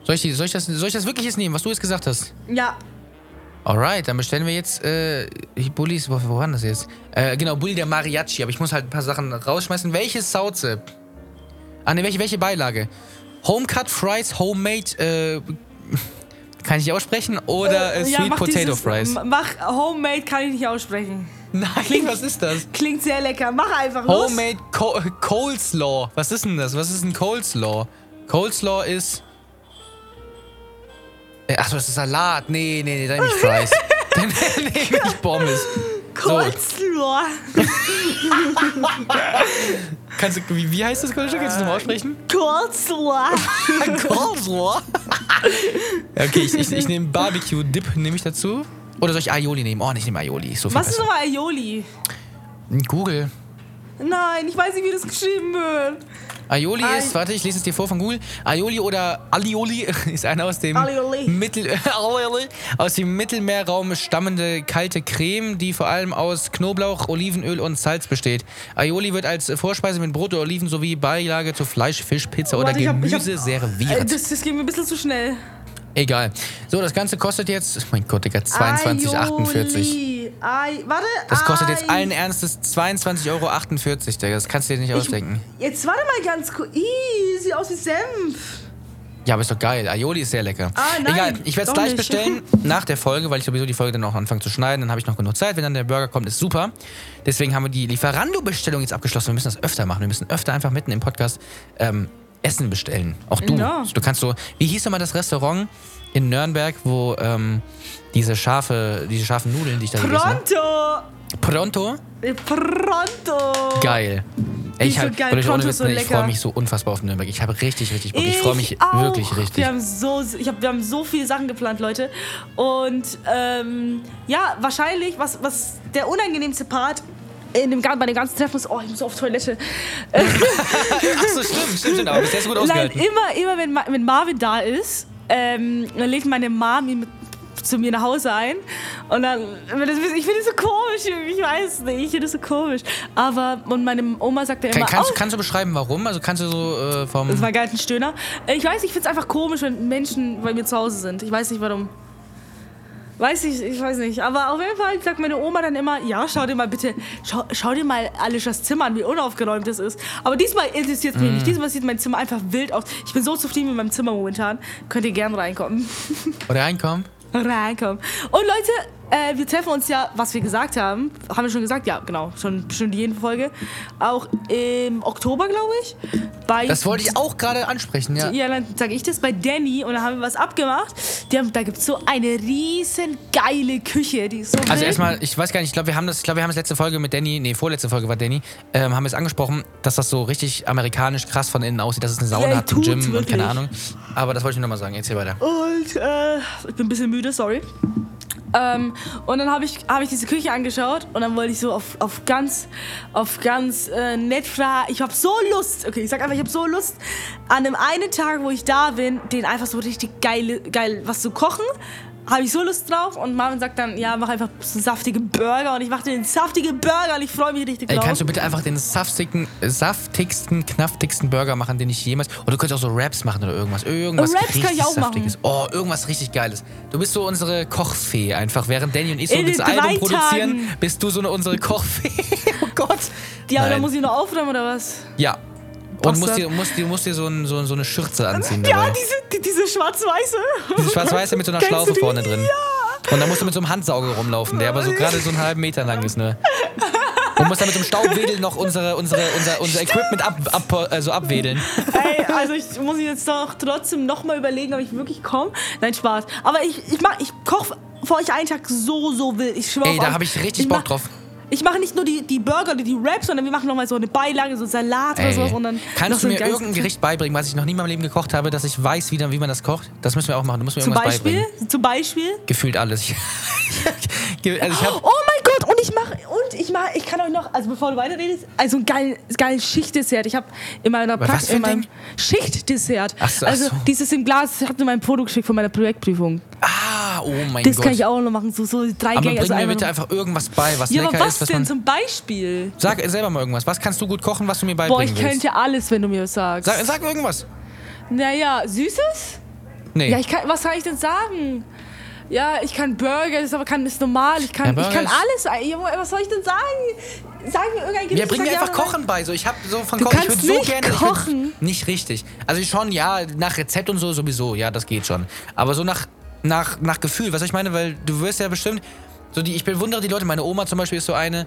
Soll ich, soll, ich das, soll ich das wirklich jetzt nehmen, was du jetzt gesagt hast? Ja. Alright, dann bestellen wir jetzt äh, Bullis. Wo, wo waren das jetzt? Äh, genau, Bulli der Mariachi, aber ich muss halt ein paar Sachen rausschmeißen. Welche Sauce? Ah, ne, welche, welche Beilage? Homecut Fries, Homemade, äh, kann ich nicht aussprechen? Oder äh, ja, Sweet mach Potato dieses- Fries? Mach Homemade, kann ich nicht aussprechen. Nein, was ist das? Klingt sehr lecker. Mach einfach los. Homemade Co Coleslaw. Was ist denn das? Was ist ein Coleslaw? Coleslaw ist. Äh, Ach, das ist Salat. Nee, nee, nee, dann ich Fries. dann nehme ich Pommes. Coleslaw. kannst du, wie, wie heißt das Coleslaw? Kannst du das nochmal aussprechen? Coleslaw. Coleslaw. okay, ich, ich, ich nehme Barbecue-Dip, nehme ich dazu. Oder soll ich Aioli nehmen? Oh, ich nehme Aioli. Ist so Was ist besser. nochmal Aioli? Google. Nein, ich weiß nicht, wie das geschrieben wird. Aioli Ai- ist, warte, ich lese es dir vor von Google. Aioli oder Alioli ist eine aus dem Alioli. Mittel aus dem Mittelmeerraum stammende kalte Creme, die vor allem aus Knoblauch, Olivenöl und Salz besteht. Aioli wird als Vorspeise mit Brot oder Oliven sowie Beilage zu Fleisch, Fisch, Pizza oder Warte, ich hab- ich Gemüse hab- serviert. Äh, Das, das geht mir ein bisschen zu schnell. Egal. So, das Ganze kostet jetzt, mein Gott, Digga, 22,48. Ai, warte. Das kostet jetzt Ai. allen Ernstes 22,48 Euro, Digga. Das kannst du dir nicht ausdenken. Jetzt warte mal ganz kurz. Ih, sieht aus wie Senf. Ja, aber ist doch geil. Aioli ist sehr lecker. Ah, nein, Egal, ich werde es gleich nicht. bestellen nach der Folge, weil ich sowieso die Folge dann auch anfange zu schneiden. Dann habe ich noch genug Zeit. Wenn dann der Burger kommt, ist super. Deswegen haben wir die Lieferando-Bestellung jetzt abgeschlossen. Wir müssen das öfter machen. Wir müssen öfter einfach mitten im Podcast ähm, Essen bestellen. Auch du. Ja. Du kannst so. Wie hieß nochmal das Restaurant in Nürnberg, wo ähm, diese scharfe, diese scharfen Nudeln, die ich da? Pronto. Pronto? Äh, Pronto. Geil. Ey, ich so hab, geil, Pronto so ich freue mich so unfassbar auf Nürnberg. Ich habe richtig, richtig Bock. Ich, freue mich auch. wirklich richtig. Wir haben so, ich hab, wir haben so viele Sachen geplant, Leute. Und ähm, ja, wahrscheinlich, was, was der unangenehmste Part in dem, bei dem ganzen Treffen ist, oh, ich muss auf Toilette. Ach so, stimmt, stimmt, stimmt. Aber bisher ist gut Nein, ausgehalten. immer, immer wenn, Ma- wenn Marvin da ist, ähm, dann lädt meine Mom ihn mit zu mir nach Hause ein und dann, ich finde das so komisch, ich weiß nicht, ich finde das so komisch. Aber, und meine Oma sagt ja Kann, immer, kannst, oh, kannst du beschreiben, warum? Also kannst du so äh, vom... das war geil, ein Stöhner. Ich weiß, ich finde es einfach komisch, wenn Menschen bei mir zu Hause sind. Ich weiß nicht warum. Weiß ich, ich weiß nicht. Aber auf jeden Fall sagt meine Oma dann immer, ja, schau dir mal bitte, schau, schau dir mal Alishas Zimmer an, wie unaufgeräumt es ist. Aber diesmal interessiert es mich Mhm. nicht. Diesmal sieht mein Zimmer einfach wild aus. Ich bin so zufrieden mit meinem Zimmer momentan. Könnt ihr gern reinkommen. Reinkommen? reinkommen. Und Leute, äh, wir treffen uns ja, was wir gesagt haben, haben wir schon gesagt, ja, genau, schon bestimmt jede Folge, auch im Oktober, glaube ich. Bei Das wollte ich auch gerade ansprechen, ja. ja, dann sage ich das bei Danny und dann haben wir was abgemacht. Die haben, da gibt es so eine riesen geile Küche, die ist so Also wild. erstmal, ich weiß gar nicht, ich glaube, wir haben das, ich glaube, wir haben das letzte Folge mit Danny, nee, vorletzte Folge war Danny, ähm, haben wir es angesprochen, dass das so richtig amerikanisch krass von innen aussieht, dass es eine Sauna Ja, hat, ein Gym und wirklich. keine Ahnung. Aber das wollte ich nur noch mal sagen. Erzähl weiter. Und äh, ich bin ein bisschen müde, sorry. Ähm, und dann habe ich, hab ich diese Küche angeschaut und dann wollte ich so auf, auf ganz, auf ganz äh, nett fragen. Ich habe so Lust, okay, ich sag einfach, ich habe so Lust, an dem einen Tag, wo ich da bin, den einfach so richtig geil, geil was zu kochen. Habe ich so Lust drauf und Marvin sagt dann, ja, mach einfach so saftige Burger und ich mache den saftigen Burger und ich freue mich richtig Ey, drauf. kannst du bitte einfach den saftigen, saftigsten, knaftigsten Burger machen, den ich jemals. Oder du könntest auch so Raps machen oder irgendwas. Irgendwas Raps kann richtig ich auch machen. Saftiges. Oh, irgendwas richtig Geiles. Du bist so unsere Kochfee einfach. Während Danny und ich so In das Album produzieren, Tagen. bist du so eine unsere Kochfee. oh Gott. ja, aber dann muss ich noch aufräumen oder was? Ja. Und musst dir, musst dir, musst dir so, ein, so, so eine Schürze anziehen. Ja, dabei. diese, die, diese schwarz-weiße. Diese schwarz-weiße mit so einer Kennst Schlaufe vorne drin. Und dann musst du mit so einem Handsauger rumlaufen, der aber so gerade so einen halben Meter lang ist, ne? Und musst dann mit so einem Staubwedel noch unsere, unsere, unser, unser Equipment ab, ab, also abwedeln. Ey, also ich muss jetzt doch trotzdem nochmal überlegen, ob ich wirklich komme. Nein, Spaß. Aber ich, ich, mach, ich koche für euch einen Tag so, so wild. Ich schwöre Ey, da habe ich richtig Bock drauf. Ich mache nicht nur die, die Burger oder die Wraps, sondern wir machen nochmal so eine Beilage, so Salat oder Ey. sowas. Und dann Kannst du mir irgendein Gericht beibringen, was ich noch nie in meinem Leben gekocht habe, dass ich weiß, wie, wie man das kocht? Das müssen wir auch machen. Du musst mir Zum irgendwas Beispiel, beibringen. zum Beispiel. Gefühlt alles. also ich hab, Oh mein Gott, ich mache, und ich mache, ich kann euch noch, also bevor du weiterredest, also ein geil, geiles Schichtdessert. Ich habe in meiner Was Praxis, für in meinem Ding? Schichtdessert. Ach so, ach also so. dieses im Glas, das hat mir mein Produkt geschickt von meiner Projektprüfung. ah, oh mein Das Gott. kann ich auch noch machen, so, so drei aber Gänge. bring Also mir einfach bitte nur- einfach irgendwas bei, was ja, lecker aber was ist, was denn zum Beispiel? Sag selber mal irgendwas. Was kannst du gut kochen, was du mir Boah, beibringen ich willst? könnte alles, wenn du mir was sagst. Sag, sag irgendwas. Naja, Süßes? Nee. Ja, ich kann, was kann ich denn sagen? Ja, ich kann Burger, das aber kann ist normal. Ich Ja, kann, Burger ich kann ist- alles. Ja, Was soll ich denn sagen? Sag mir irgendein Gericht. Ja, bring mir ja einfach. Kochen bei. So, ich habe so von Du Kochen. Ich würde so nicht gerne. Kochen. nicht richtig. Also schon, ja, nach Rezept und so sowieso. Ja, das geht schon. Aber so nach, nach, nach Gefühl. Was ich meine, weil du wirst ja bestimmt. So die, ich bewundere die Leute. Meine Oma zum Beispiel ist so eine,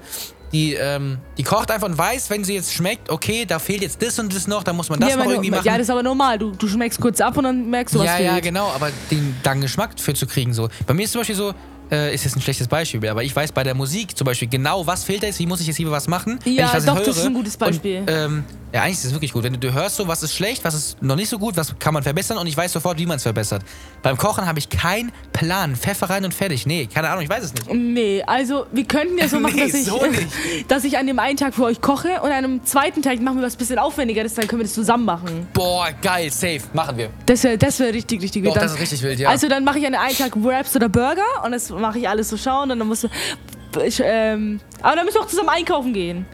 die, ähm, die kocht einfach und weiß, wenn sie jetzt schmeckt, okay, da fehlt jetzt das und das noch, da muss man das ja, noch irgendwie machen. ja, das ist aber normal. Du, du schmeckst kurz ab und dann merkst du, was ja, fehlt. ja, genau, aber den dann Geschmack für zu kriegen so. Bei mir ist zum Beispiel so, äh, ist jetzt ein schlechtes Beispiel, aber ich weiß bei der Musik zum Beispiel genau, was fehlt da jetzt, wie muss ich jetzt hier was machen, Ja, doch, das ist ein gutes Beispiel. Und, ähm, ja, eigentlich ist es wirklich gut. Wenn du, du hörst so, was ist schlecht, was ist noch nicht so gut, was kann man verbessern und ich weiß sofort, wie man es verbessert. Beim Kochen habe ich keinen Plan. Pfeffer rein und fertig. Nee, keine Ahnung, ich weiß es nicht. Nee, also wir könnten ja so machen, Nee, dass, ich, so dass ich an dem einen Tag für euch koche und an einem zweiten Tag machen wir was bisschen aufwendigeres, dann können wir das zusammen machen. Boah, geil, safe, machen wir. Das wäre das wär richtig, richtig Doch, gut. das ist richtig wild, ja. Also dann mache ich an einem Tag Wraps oder Burger und das mache ich alles so schauen und dann musst du. Ich, ähm, aber dann müssen wir auch zusammen einkaufen gehen.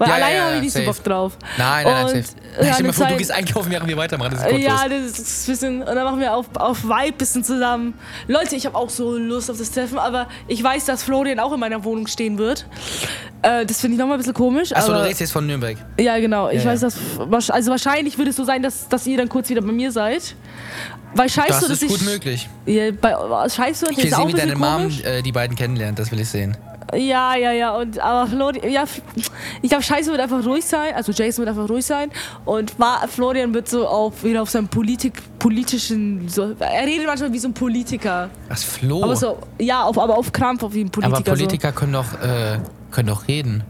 Weil Ja, ja, alleine ja, habe ich nicht safe. so Bock drauf. Nein, nein, nein, Und, safe. äh, Stell an dir mal der vor, du gehst einkaufen, während wir weitermachen. Das ist gottlos. Ja, das ist ein bisschen. Und dann machen wir auf, auf Vibe bisschen zusammen. Leute, ich habe auch so Lust auf das Treffen, aber ich weiß, dass Florian auch in meiner Wohnung stehen wird. Äh, das finde ich nochmal ein bisschen komisch. Achso, du redest jetzt von Nürnberg. Ja, genau. Ich Ja, weiß, ja. dass. Also wahrscheinlich würde es so sein, dass, dass ihr dann kurz wieder bei mir seid. Weil scheiße, Das dass ist ich. gut möglich. Ja, bei, scheiße, und Ich will sehen, wie deine Mom äh, die beiden kennenlernt. Das will ich sehen. Ja, ja, ja. Und aber Florian, ja, ich glaube, Scheiße wird einfach ruhig sein. Also Jason wird einfach ruhig sein. Und Florian wird so auf wieder auf seinem Politik, politischen. So, er redet manchmal wie so ein Politiker. Was, Flo? Aber so, ja, auf, aber auf Krampf auf wie ein Politiker. Aber Politiker können doch, äh, können doch reden.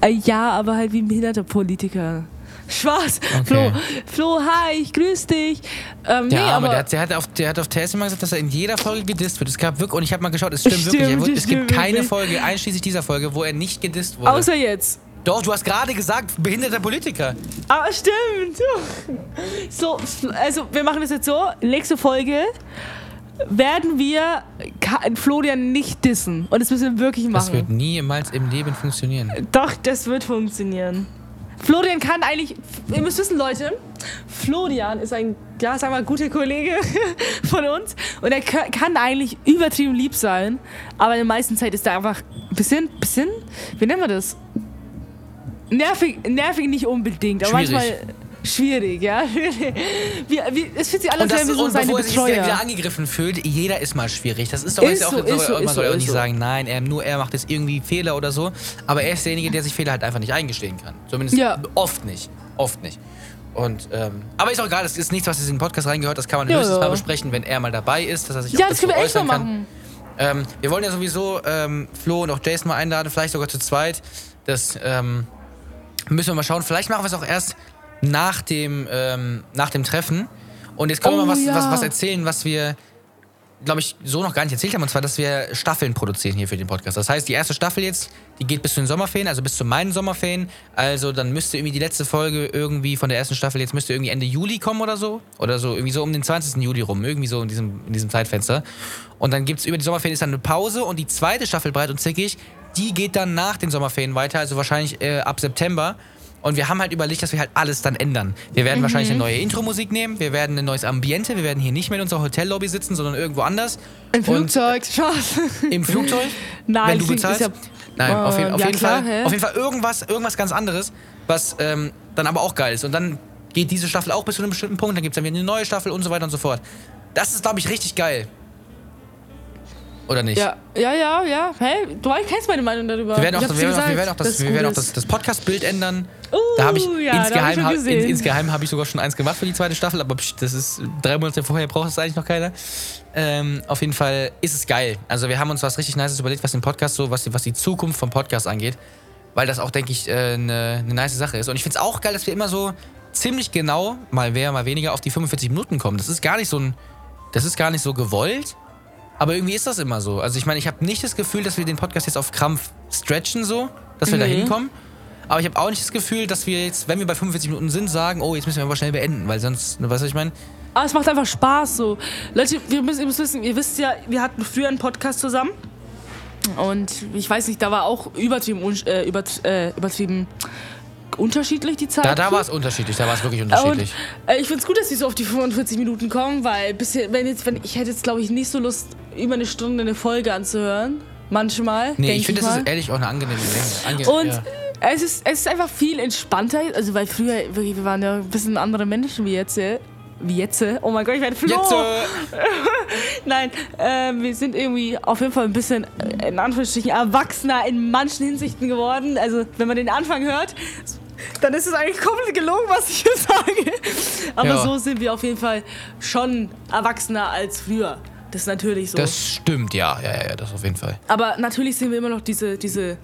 Äh, ja, aber halt wie ein behinderter Politiker. Spaß. Okay. Flo, Flo, hi, ich grüß dich. Ähm, nee, Der Arme, aber der, hat, der, hat auf, der hat auf TS immer gesagt, dass er in jeder Folge gedisst wird. Es gab wirklich, und ich habe mal geschaut, es stimmt, Stimmt, wirklich. Das es gibt stimmt keine wirklich. Folge, einschließlich dieser Folge, wo er nicht gedisst wurde. außer jetzt. Doch, du hast gerade gesagt, behinderter Politiker. Ah, stimmt. So, also wir machen das jetzt so. Nächste Folge werden wir Florian nicht dissen. Und das müssen wir wirklich machen. Das wird niemals im Leben funktionieren. Doch, das wird funktionieren. Florian kann eigentlich, ihr müsst wissen, Leute, Florian ist ein, ja, sagen wir, guter Kollege von uns und er kann eigentlich übertrieben lieb sein, aber in der meisten Zeit ist er einfach ein bisschen, bisschen, wie nennen wir das? Nervig, nervig nicht unbedingt, aber Schwierig. manchmal schwierig, ja. Wie, wie, es fühlt sich an, Und, das, wären wir so und seine bevor er sich wieder Betreuer. angegriffen fühlt, jeder ist mal schwierig. Das ist doch Ist jetzt so, auch, ist so, man soll so, auch nicht so. sagen, nein, er, nur er macht jetzt irgendwie Fehler oder so. Aber er ist derjenige, der sich Fehler halt einfach nicht eingestehen kann. Zumindest Ja. oft nicht. Oft nicht. Und, ähm, aber ist auch egal, das ist nichts, was in den Podcast reingehört. Das kann man Ja, höchstens ja. mal besprechen, wenn er mal dabei ist, dass er sich Ja, auch das können wir echt mal machen. Ähm, wir wollen ja sowieso ähm, Flo und auch Jason mal einladen, vielleicht sogar zu zweit. Das ähm, müssen wir mal schauen. Vielleicht machen wir es auch erst nach dem, ähm, nach dem Treffen. Und jetzt können wir Oh, mal was, ja. was, was erzählen, was wir, glaube ich, so noch gar nicht erzählt haben. Und zwar, dass wir Staffeln produzieren hier für den Podcast. Das heißt, die erste Staffel jetzt, die geht bis zu den Sommerferien, also bis zu meinen Sommerferien. Also dann müsste irgendwie die letzte Folge irgendwie von der ersten Staffel jetzt müsste irgendwie Ende Juli kommen oder so. Oder so, irgendwie so um den 20. Juli rum. Irgendwie so in diesem, in diesem Zeitfenster. Und dann gibt es über die Sommerferien ist dann eine Pause und die zweite Staffel breit und zickig, die geht dann nach den Sommerferien weiter, also wahrscheinlich äh, ab September. Und wir haben halt überlegt, dass wir halt alles dann ändern. Wir werden wahrscheinlich eine neue Intro-Musik nehmen, wir werden ein neues Ambiente, wir werden hier nicht mehr in unserer Hotellobby sitzen, sondern irgendwo anders. Im Flugzeug, Spaß. Im Flugzeug? Nein, wenn du bezahlst? ja- Nein, auf, jeden- Ähm, auf ja, jeden klar, Fall. hä? Auf jeden Fall irgendwas, irgendwas ganz anderes, was ähm, dann aber auch geil ist. Und dann geht diese Staffel auch bis zu einem bestimmten Punkt, dann gibt es dann wieder eine neue Staffel und so weiter und so fort. Das ist, glaube ich, richtig geil. Oder nicht? Ja, ja, ja, ja. Hey, du kennst meine Meinung darüber. Wir werden auch, wir werden auch, wir werden auch das, wir werden auch das, das Podcast-Bild ändern. Uh, da habe ich ja, da hab ich insgeheim, schon hab, insgeheim habe ich sogar schon eins gemacht für die zweite Staffel, aber das ist drei Monate vorher braucht es eigentlich noch keiner. Ähm, auf jeden Fall ist es geil. Also wir haben uns was richtig Nices überlegt, was den Podcast so, was die, was die Zukunft vom Podcast angeht, weil das auch, denke ich, eine äh, ne ne nice Sache ist. Und ich finde es auch geil, dass wir immer so ziemlich genau, mal mehr, mal weniger, auf die 45 Minuten kommen. Das ist gar nicht so ein, das ist gar nicht so gewollt. Aber irgendwie ist das immer so. Also ich meine, ich habe nicht das Gefühl, dass wir den Podcast jetzt auf Krampf stretchen so, dass wir da Nee. hinkommen. Aber ich habe auch nicht das Gefühl, dass wir jetzt, wenn wir bei 45 Minuten sind, sagen, oh, jetzt müssen wir aber schnell beenden, weil sonst, weißt du, was ich meine? Aber es macht einfach Spaß so. Leute, wir müssen, ihr müsst wissen, ihr wisst ja, wir hatten früher einen Podcast zusammen. Und ich weiß nicht, da war auch übertrieben, äh, äh, übertrieben unterschiedlich die Zeit. Da, da war es unterschiedlich, da war es wirklich Und unterschiedlich. äh, ich finde es gut, dass sie so auf die 45 Minuten kommen, weil bisher, wenn jetzt, wenn ich hätte jetzt, glaube ich, nicht so Lust, über eine Stunde eine Folge anzuhören. Manchmal. nee, ich finde, das ist ehrlich auch eine angenehme Länge. Ange Und ja. es, ist, es ist einfach viel entspannter. Also, weil früher, wirklich, wir waren ja ein bisschen andere Menschen wie jetzt. äh, Wie jetzt? äh. Oh mein Gott, ich werde Flo. Jetzt, äh, Nein, ähm, wir sind irgendwie auf jeden Fall ein bisschen, äh, in Anführungsstrichen, erwachsener in manchen Hinsichten geworden. Also, wenn man den Anfang hört, dann ist es eigentlich komplett gelogen, was ich hier sage. Aber Ja. so sind wir auf jeden Fall schon erwachsener als früher. Das ist natürlich so. das stimmt, ja, ja, ja, ja, das auf jeden Fall. Aber natürlich sehen wir immer noch diese, diese,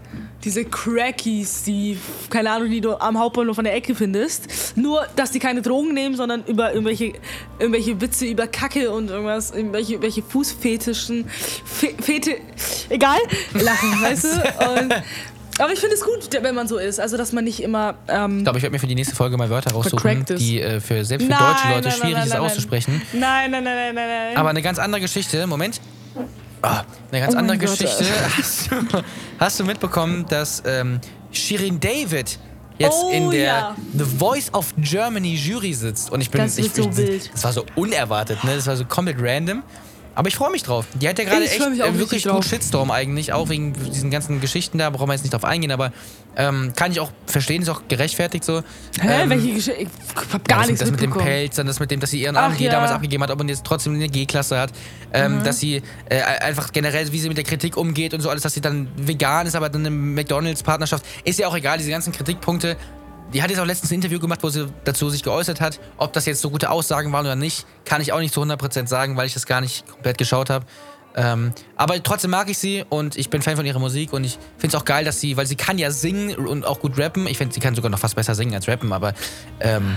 diese Crackies, die, keine Ahnung, die du am Hauptbahnhof an der Ecke findest. Nur, dass die keine Drogen nehmen, sondern über irgendwelche, irgendwelche Witze über Kacke und irgendwas, irgendwelche, irgendwelche Fußfetischen, Fe Fete, egal, lachen, weißt du? Und, aber ich finde es gut, wenn man so ist. Also, dass man nicht immer. Ähm, Ich glaube, ich werde mir für die nächste Folge mal Wörter raussuchen, die äh, für selbst für Nein, deutsche Leute nein, schwierig nein, ist auszusprechen. nein, nein, nein, nein, nein, nein. Aber eine ganz andere Geschichte. Moment. Ah, eine ganz Oh andere Geschichte. Hast du, hast du mitbekommen, dass ähm, Shirin David jetzt Oh, in der ja. The Voice of Germany Jury sitzt? Und ich bin. Das ich, so ich, wild. Das war so unerwartet, ne? Das war so komplett random. Aber ich freue mich drauf. Die hat ja gerade echt äh, wirklich gut Shitstorm eigentlich, auch wegen diesen ganzen Geschichten da, brauchen wir jetzt nicht drauf eingehen, aber ähm, kann ich auch verstehen, ist auch gerechtfertigt so. Hä? Ähm, Welche Geschichte? Ich hab gar das, nichts das mit dem. Pelz, dann das mit dem, dass sie ihren AMG ja. damals abgegeben hat, ob man jetzt trotzdem eine G-Klasse hat, ähm, Mhm. dass sie äh, einfach generell, wie sie mit der Kritik umgeht und so alles, dass sie dann vegan ist, aber dann eine McDonalds-Partnerschaft, ist ja auch egal, diese ganzen Kritikpunkte. Die hat jetzt auch letztens ein Interview gemacht, wo sie dazu sich geäußert hat. Ob das jetzt so gute Aussagen waren oder nicht, kann ich auch nicht zu 100% sagen, weil ich das gar nicht komplett geschaut habe. Ähm, aber trotzdem mag ich sie und ich bin Fan von ihrer Musik und ich finde es auch geil, dass sie, weil sie kann ja singen und auch gut rappen. Ich finde, sie kann sogar noch fast besser singen als rappen, aber ähm,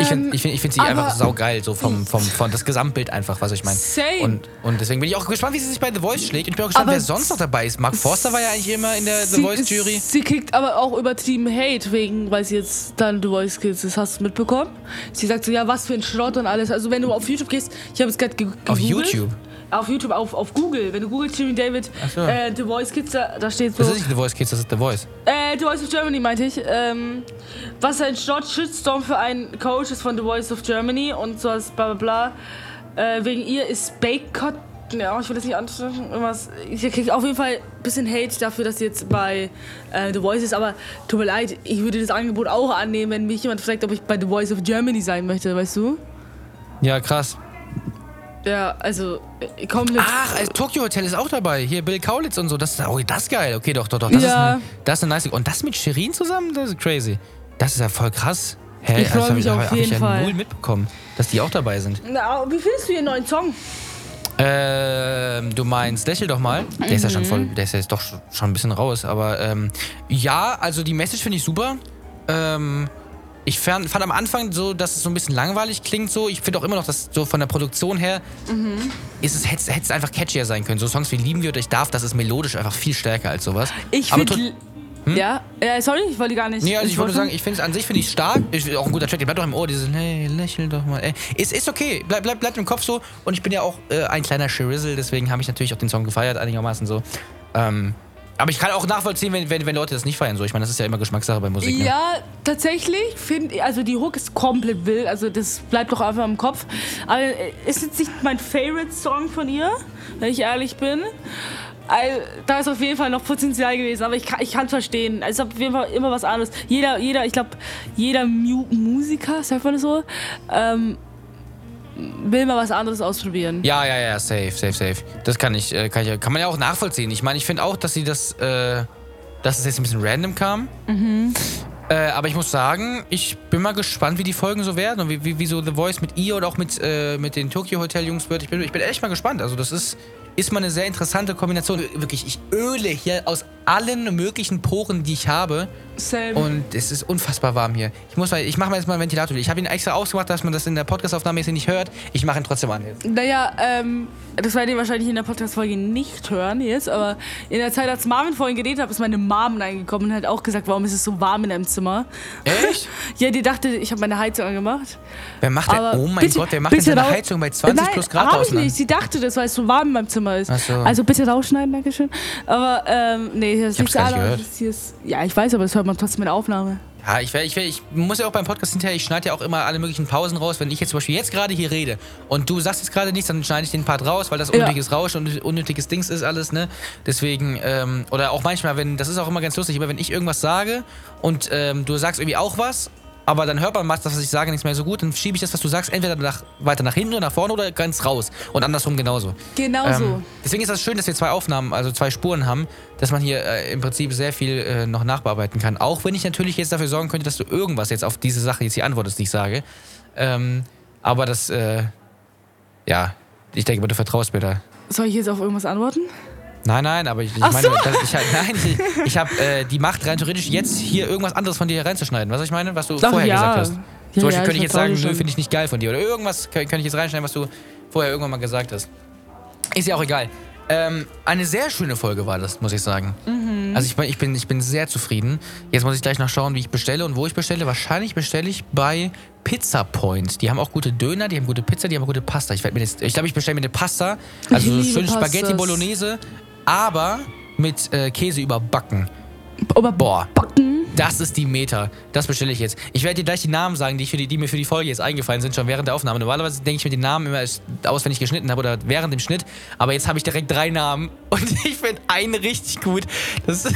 ich finde ich find, ich find sie einfach saugeil, so vom, vom, von das Gesamtbild einfach, was ich meine. Und, und deswegen bin ich auch gespannt, wie sie sich bei The Voice schlägt. Und ich bin auch gespannt, Aber wer sonst noch dabei ist. Mark Forster war ja eigentlich immer in der The Sie- Voice Jury. Sie kriegt aber auch übertrieben Hate, wegen, weil sie jetzt dann The Voice Kids ist. Hast du mitbekommen? Sie sagt so, ja, was für ein Schrott und alles. Also wenn du auf YouTube gehst, ich habe es gerade ge Auf gegoogelt. YouTube. Auf YouTube, auf, auf Google. Wenn du googelst Jimmy David, so. äh, The Voice Kids, da, da steht so. Das ist nicht The Voice Kids, das ist The Voice. Äh, The Voice of Germany meinte ich. Ähm, was ein Short Shitstorm für einen Coach ist von The Voice of Germany und so was bla bla bla. Äh, wegen ihr ist Baycott. Ja, ich will das nicht ansprechen. Irgendwas. Ich krieg auf jeden Fall ein bisschen Hate dafür, dass sie jetzt bei äh, The Voice ist, aber tut mir leid, ich würde das Angebot auch annehmen, wenn mich jemand fragt, ob ich bei The Voice of Germany sein möchte, weißt du? Ja, krass. Ja, also äh, komplett. Ach, also Tokyo Hotel ist auch dabei. Hier Bill Kaulitz und so. Das, oh, das ist geil. Okay, doch, doch, doch. Das, Ja. ist, ein, das ist eine nice. Und das mit Shirin zusammen, das ist crazy. Das ist ja voll krass. Hä? Ich freu das hab mich auf hab ich jeden ja Fall. null mitbekommen, dass die auch dabei sind. Na, wie findest du ihren neuen Song? Ähm, du meinst, lächel doch mal. Der ist ja schon voll, der ist ja jetzt doch schon schon ein bisschen raus. Aber ähm, ja, also die Message finde ich super. Ähm, ich fand, fand am Anfang so, dass es so ein bisschen langweilig klingt so. Ich finde auch immer noch, dass so von der Produktion her ist es, hätte es einfach catchier sein können. So Songs wie Lieben wir oder Ich darf, das ist melodisch einfach viel stärker als sowas. Ich finde. Ja, äh, sorry, ich wollte gar nicht. Nee, also ich wollte wollte- sagen, ich finde es an sich finde ich stark. Ist auch ein guter Track, der bleibt doch im Ohr, dieses hey, lächel doch mal. Ey. Ist, ist okay, bleib, bleib, bleibt im Kopf so. Und ich bin ja auch äh, ein kleiner Shirizzle, deswegen habe ich natürlich auch den Song gefeiert, einigermaßen so. Ähm, aber ich kann auch nachvollziehen, wenn, wenn, wenn Leute das nicht feiern. So. Ich meine, das ist ja immer Geschmackssache bei Musik. Ne? Ja, tatsächlich finde also die Hook ist komplett wild, also das bleibt doch einfach im Kopf. Aber äh, ist jetzt nicht mein Favorite Song von ihr, wenn ich ehrlich bin. Da ist auf jeden Fall noch Potenzial gewesen, aber ich kann ich verstehen. Es ist auf jeden Fall immer was anderes. Jeder, jeder, ich glaube, jeder Mu Musiker, sagt man das so, ähm, will mal was anderes ausprobieren. Ja, ja, ja, safe, safe, safe. Das kann ich, äh, kann, ich kann man ja auch nachvollziehen. Ich meine, ich finde auch, dass sie das, äh, dass es jetzt ein bisschen random kam. Äh, aber ich muss sagen, ich bin mal gespannt, wie die Folgen so werden und wie, wie, wie so The Voice mit ihr oder auch mit, äh, mit den Tokyo Hotel Jungs wird. Ich bin, ich bin echt mal gespannt. Also das ist, ist mal eine sehr interessante Kombination. Wirklich, ich öle hier aus allen möglichen Poren, die ich habe. Same. Und es ist unfassbar warm hier. Ich muss mal, ich mache mal jetzt mal einen Ventilator. Ich habe ihn extra ausgemacht, dass man das in der Podcastaufnahme jetzt nicht hört. Ich mache ihn trotzdem an jetzt. Naja, ähm, das werdet ihr wahrscheinlich in der Podcast-Folge nicht hören jetzt, aber in der Zeit, als Marvin vorhin geredet hat, ist meine Mom reingekommen und hat auch gesagt, warum ist es so warm in deinem Zimmer? Echt? Ja, die dachte, ich habe meine Heizung angemacht. Wer macht denn, oh mein bitte- Gott, wer macht denn seine Heizung bei 20 Nein, plus Grad ich draußen an? nicht. Sie dachte das, es so warm in meinem Zimmer ist. Ach so. Also bitte rausschneiden, Dankeschön. Aber, ähm, nee, das Ich hab's liegt gar nicht daran, gehört. dass hier ist, Ja, ich weiß, aber das hört man trotzdem in der Aufnahme. Ja, ich, ich, ich muss ja auch beim Podcast hinterher, ich schneide ja auch immer alle möglichen Pausen raus. Wenn ich jetzt zum Beispiel jetzt gerade hier rede und du sagst jetzt gerade nichts, dann schneide ich den Part raus, weil das Ja. unnötiges Rauschen und unnötiges Dings ist alles, ne? Deswegen, ähm, oder auch manchmal, wenn, das ist auch immer ganz lustig, immer wenn ich irgendwas sage und ähm, du sagst irgendwie auch was, aber dann hört man meist das, was ich sage, nicht mehr so gut, dann schiebe ich das, was du sagst, entweder nach, weiter nach hinten oder nach vorne oder ganz raus. Und andersrum genauso. Genau so. Ähm, deswegen ist das schön, dass wir zwei Aufnahmen, also zwei Spuren haben, dass man hier äh, im Prinzip sehr viel äh, noch nachbearbeiten kann. Auch wenn ich natürlich jetzt dafür sorgen könnte, dass du irgendwas jetzt auf diese Sache jetzt hier antwortest, die ich sage. Ähm, aber das, äh, ja, ich denke mal, du vertraust mir da. Soll ich jetzt auf irgendwas antworten? Nein, nein, aber ich, ich Ach meine, so. ich, nein, ich, ich habe äh, die Macht rein theoretisch jetzt hier irgendwas anderes von dir reinzuschneiden. Was ich meine, was du Ach, vorher ja. gesagt hast. Ja, Zum Beispiel ja, könnte ich jetzt sagen, nö, finde ich nicht geil von dir. Oder irgendwas kann, kann ich jetzt reinschneiden, was du vorher irgendwann mal gesagt hast. Ist ja auch egal. Ähm, eine sehr schöne Folge war das, muss ich sagen. Mhm. Also ich, bin- ich, bin, ich bin sehr zufrieden. Jetzt muss ich gleich noch schauen, wie ich bestelle und wo ich bestelle. Wahrscheinlich bestelle ich bei Pizza Point. Die haben auch gute Döner, die haben gute Pizza, die haben gute Pasta. Ich, jetzt- ich glaube, ich bestelle mir eine Pasta. Also so liebe schön Spaghetti. Bolognese, aber mit äh, Käse überbacken. Aber Boah. Backen? Das ist die Meta. Das bestelle ich jetzt. Ich werde dir gleich die Namen sagen, die, die, die mir für die Folge jetzt eingefallen sind, schon während der Aufnahme. Normalerweise denke ich mir die Namen immer aus, wenn ich geschnitten habe oder während dem Schnitt. Aber jetzt habe ich direkt drei Namen und ich finde einen richtig gut. Das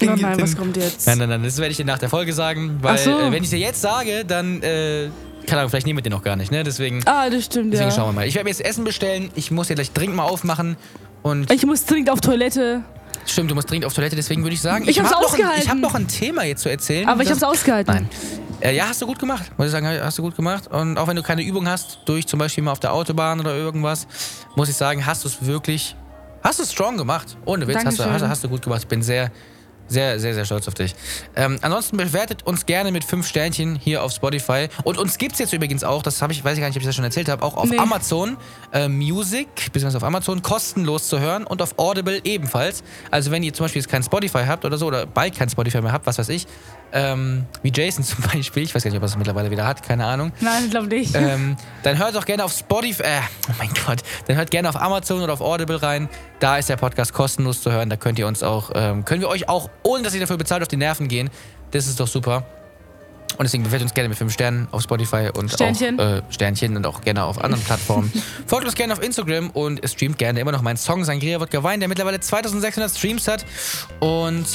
Oh nein, was kommt jetzt? Nein, nein, nein, das werde ich dir nach der Folge sagen, weil so. äh, wenn ich dir jetzt sage, dann, äh, keine Ahnung, vielleicht nehmen wir den noch gar nicht, ne? Deswegen, Ah, das stimmt, deswegen ja. schauen wir mal. Ich werde mir jetzt Essen bestellen, ich muss hier gleich dringend mal aufmachen und Ich muss dringend auf Toilette. stimmt, du musst dringend auf Toilette, deswegen würde ich sagen, Ich hab's hab noch ein, ausgehalten. ich habe noch ein Thema jetzt zu erzählen. Aber ich Das- hab's ausgehalten. Nein. Äh, ja, hast du gut gemacht. Muss ich sagen, hast du gut gemacht. Und auch wenn du keine Übung hast, durch zum Beispiel mal auf der Autobahn oder irgendwas, muss ich sagen, hast du es wirklich, hast du es strong gemacht. Ohne Witz, hast du, hast, hast du gut gemacht. Ich bin sehr, sehr, sehr, sehr stolz auf dich. Ähm, ansonsten bewertet uns gerne mit fünf Sternchen hier auf Spotify. Und uns gibt es jetzt übrigens auch, das habe ich, weiß ich gar nicht, ob ich das schon erzählt habe, auch auf Nee. Amazon äh, Music, beziehungsweise auf Amazon kostenlos zu hören und auf Audible ebenfalls. Also wenn ihr zum Beispiel jetzt kein Spotify habt oder so, oder bald kein Spotify mehr habt, was weiß ich, ähm, wie Jason zum Beispiel, ich weiß gar nicht, ob er es mittlerweile wieder hat, keine Ahnung. Nein, ich glaube nicht. ähm, dann hört doch gerne auf Spotify, äh, oh mein Gott, dann hört gerne auf Amazon oder auf Audible rein. Da ist der Podcast kostenlos zu hören. Da könnt ihr uns auch, ähm, können wir euch auch, ohne dass ihr dafür bezahlt, auf die Nerven gehen. Das ist doch super. Und deswegen bewertet uns gerne mit 5 Sternen auf Spotify und Sternchen. auch äh, Sternchen und auch gerne auf anderen Plattformen. Folgt uns gerne auf Instagram und streamt gerne immer noch meinen Song Sangria Wodka Wein, der mittlerweile 2600 Streams hat. Und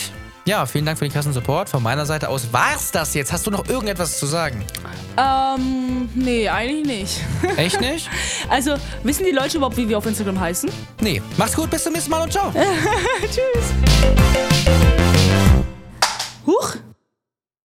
ja, vielen Dank für den krassen Support. Von meiner Seite aus war's das jetzt. Hast du noch irgendetwas zu sagen? Ähm, nee, eigentlich nicht. Echt nicht? also, wissen die Leute überhaupt, wie wir auf Instagram heißen? Nee. Mach's gut, bis zum nächsten Mal und ciao. Tschüss. Huch.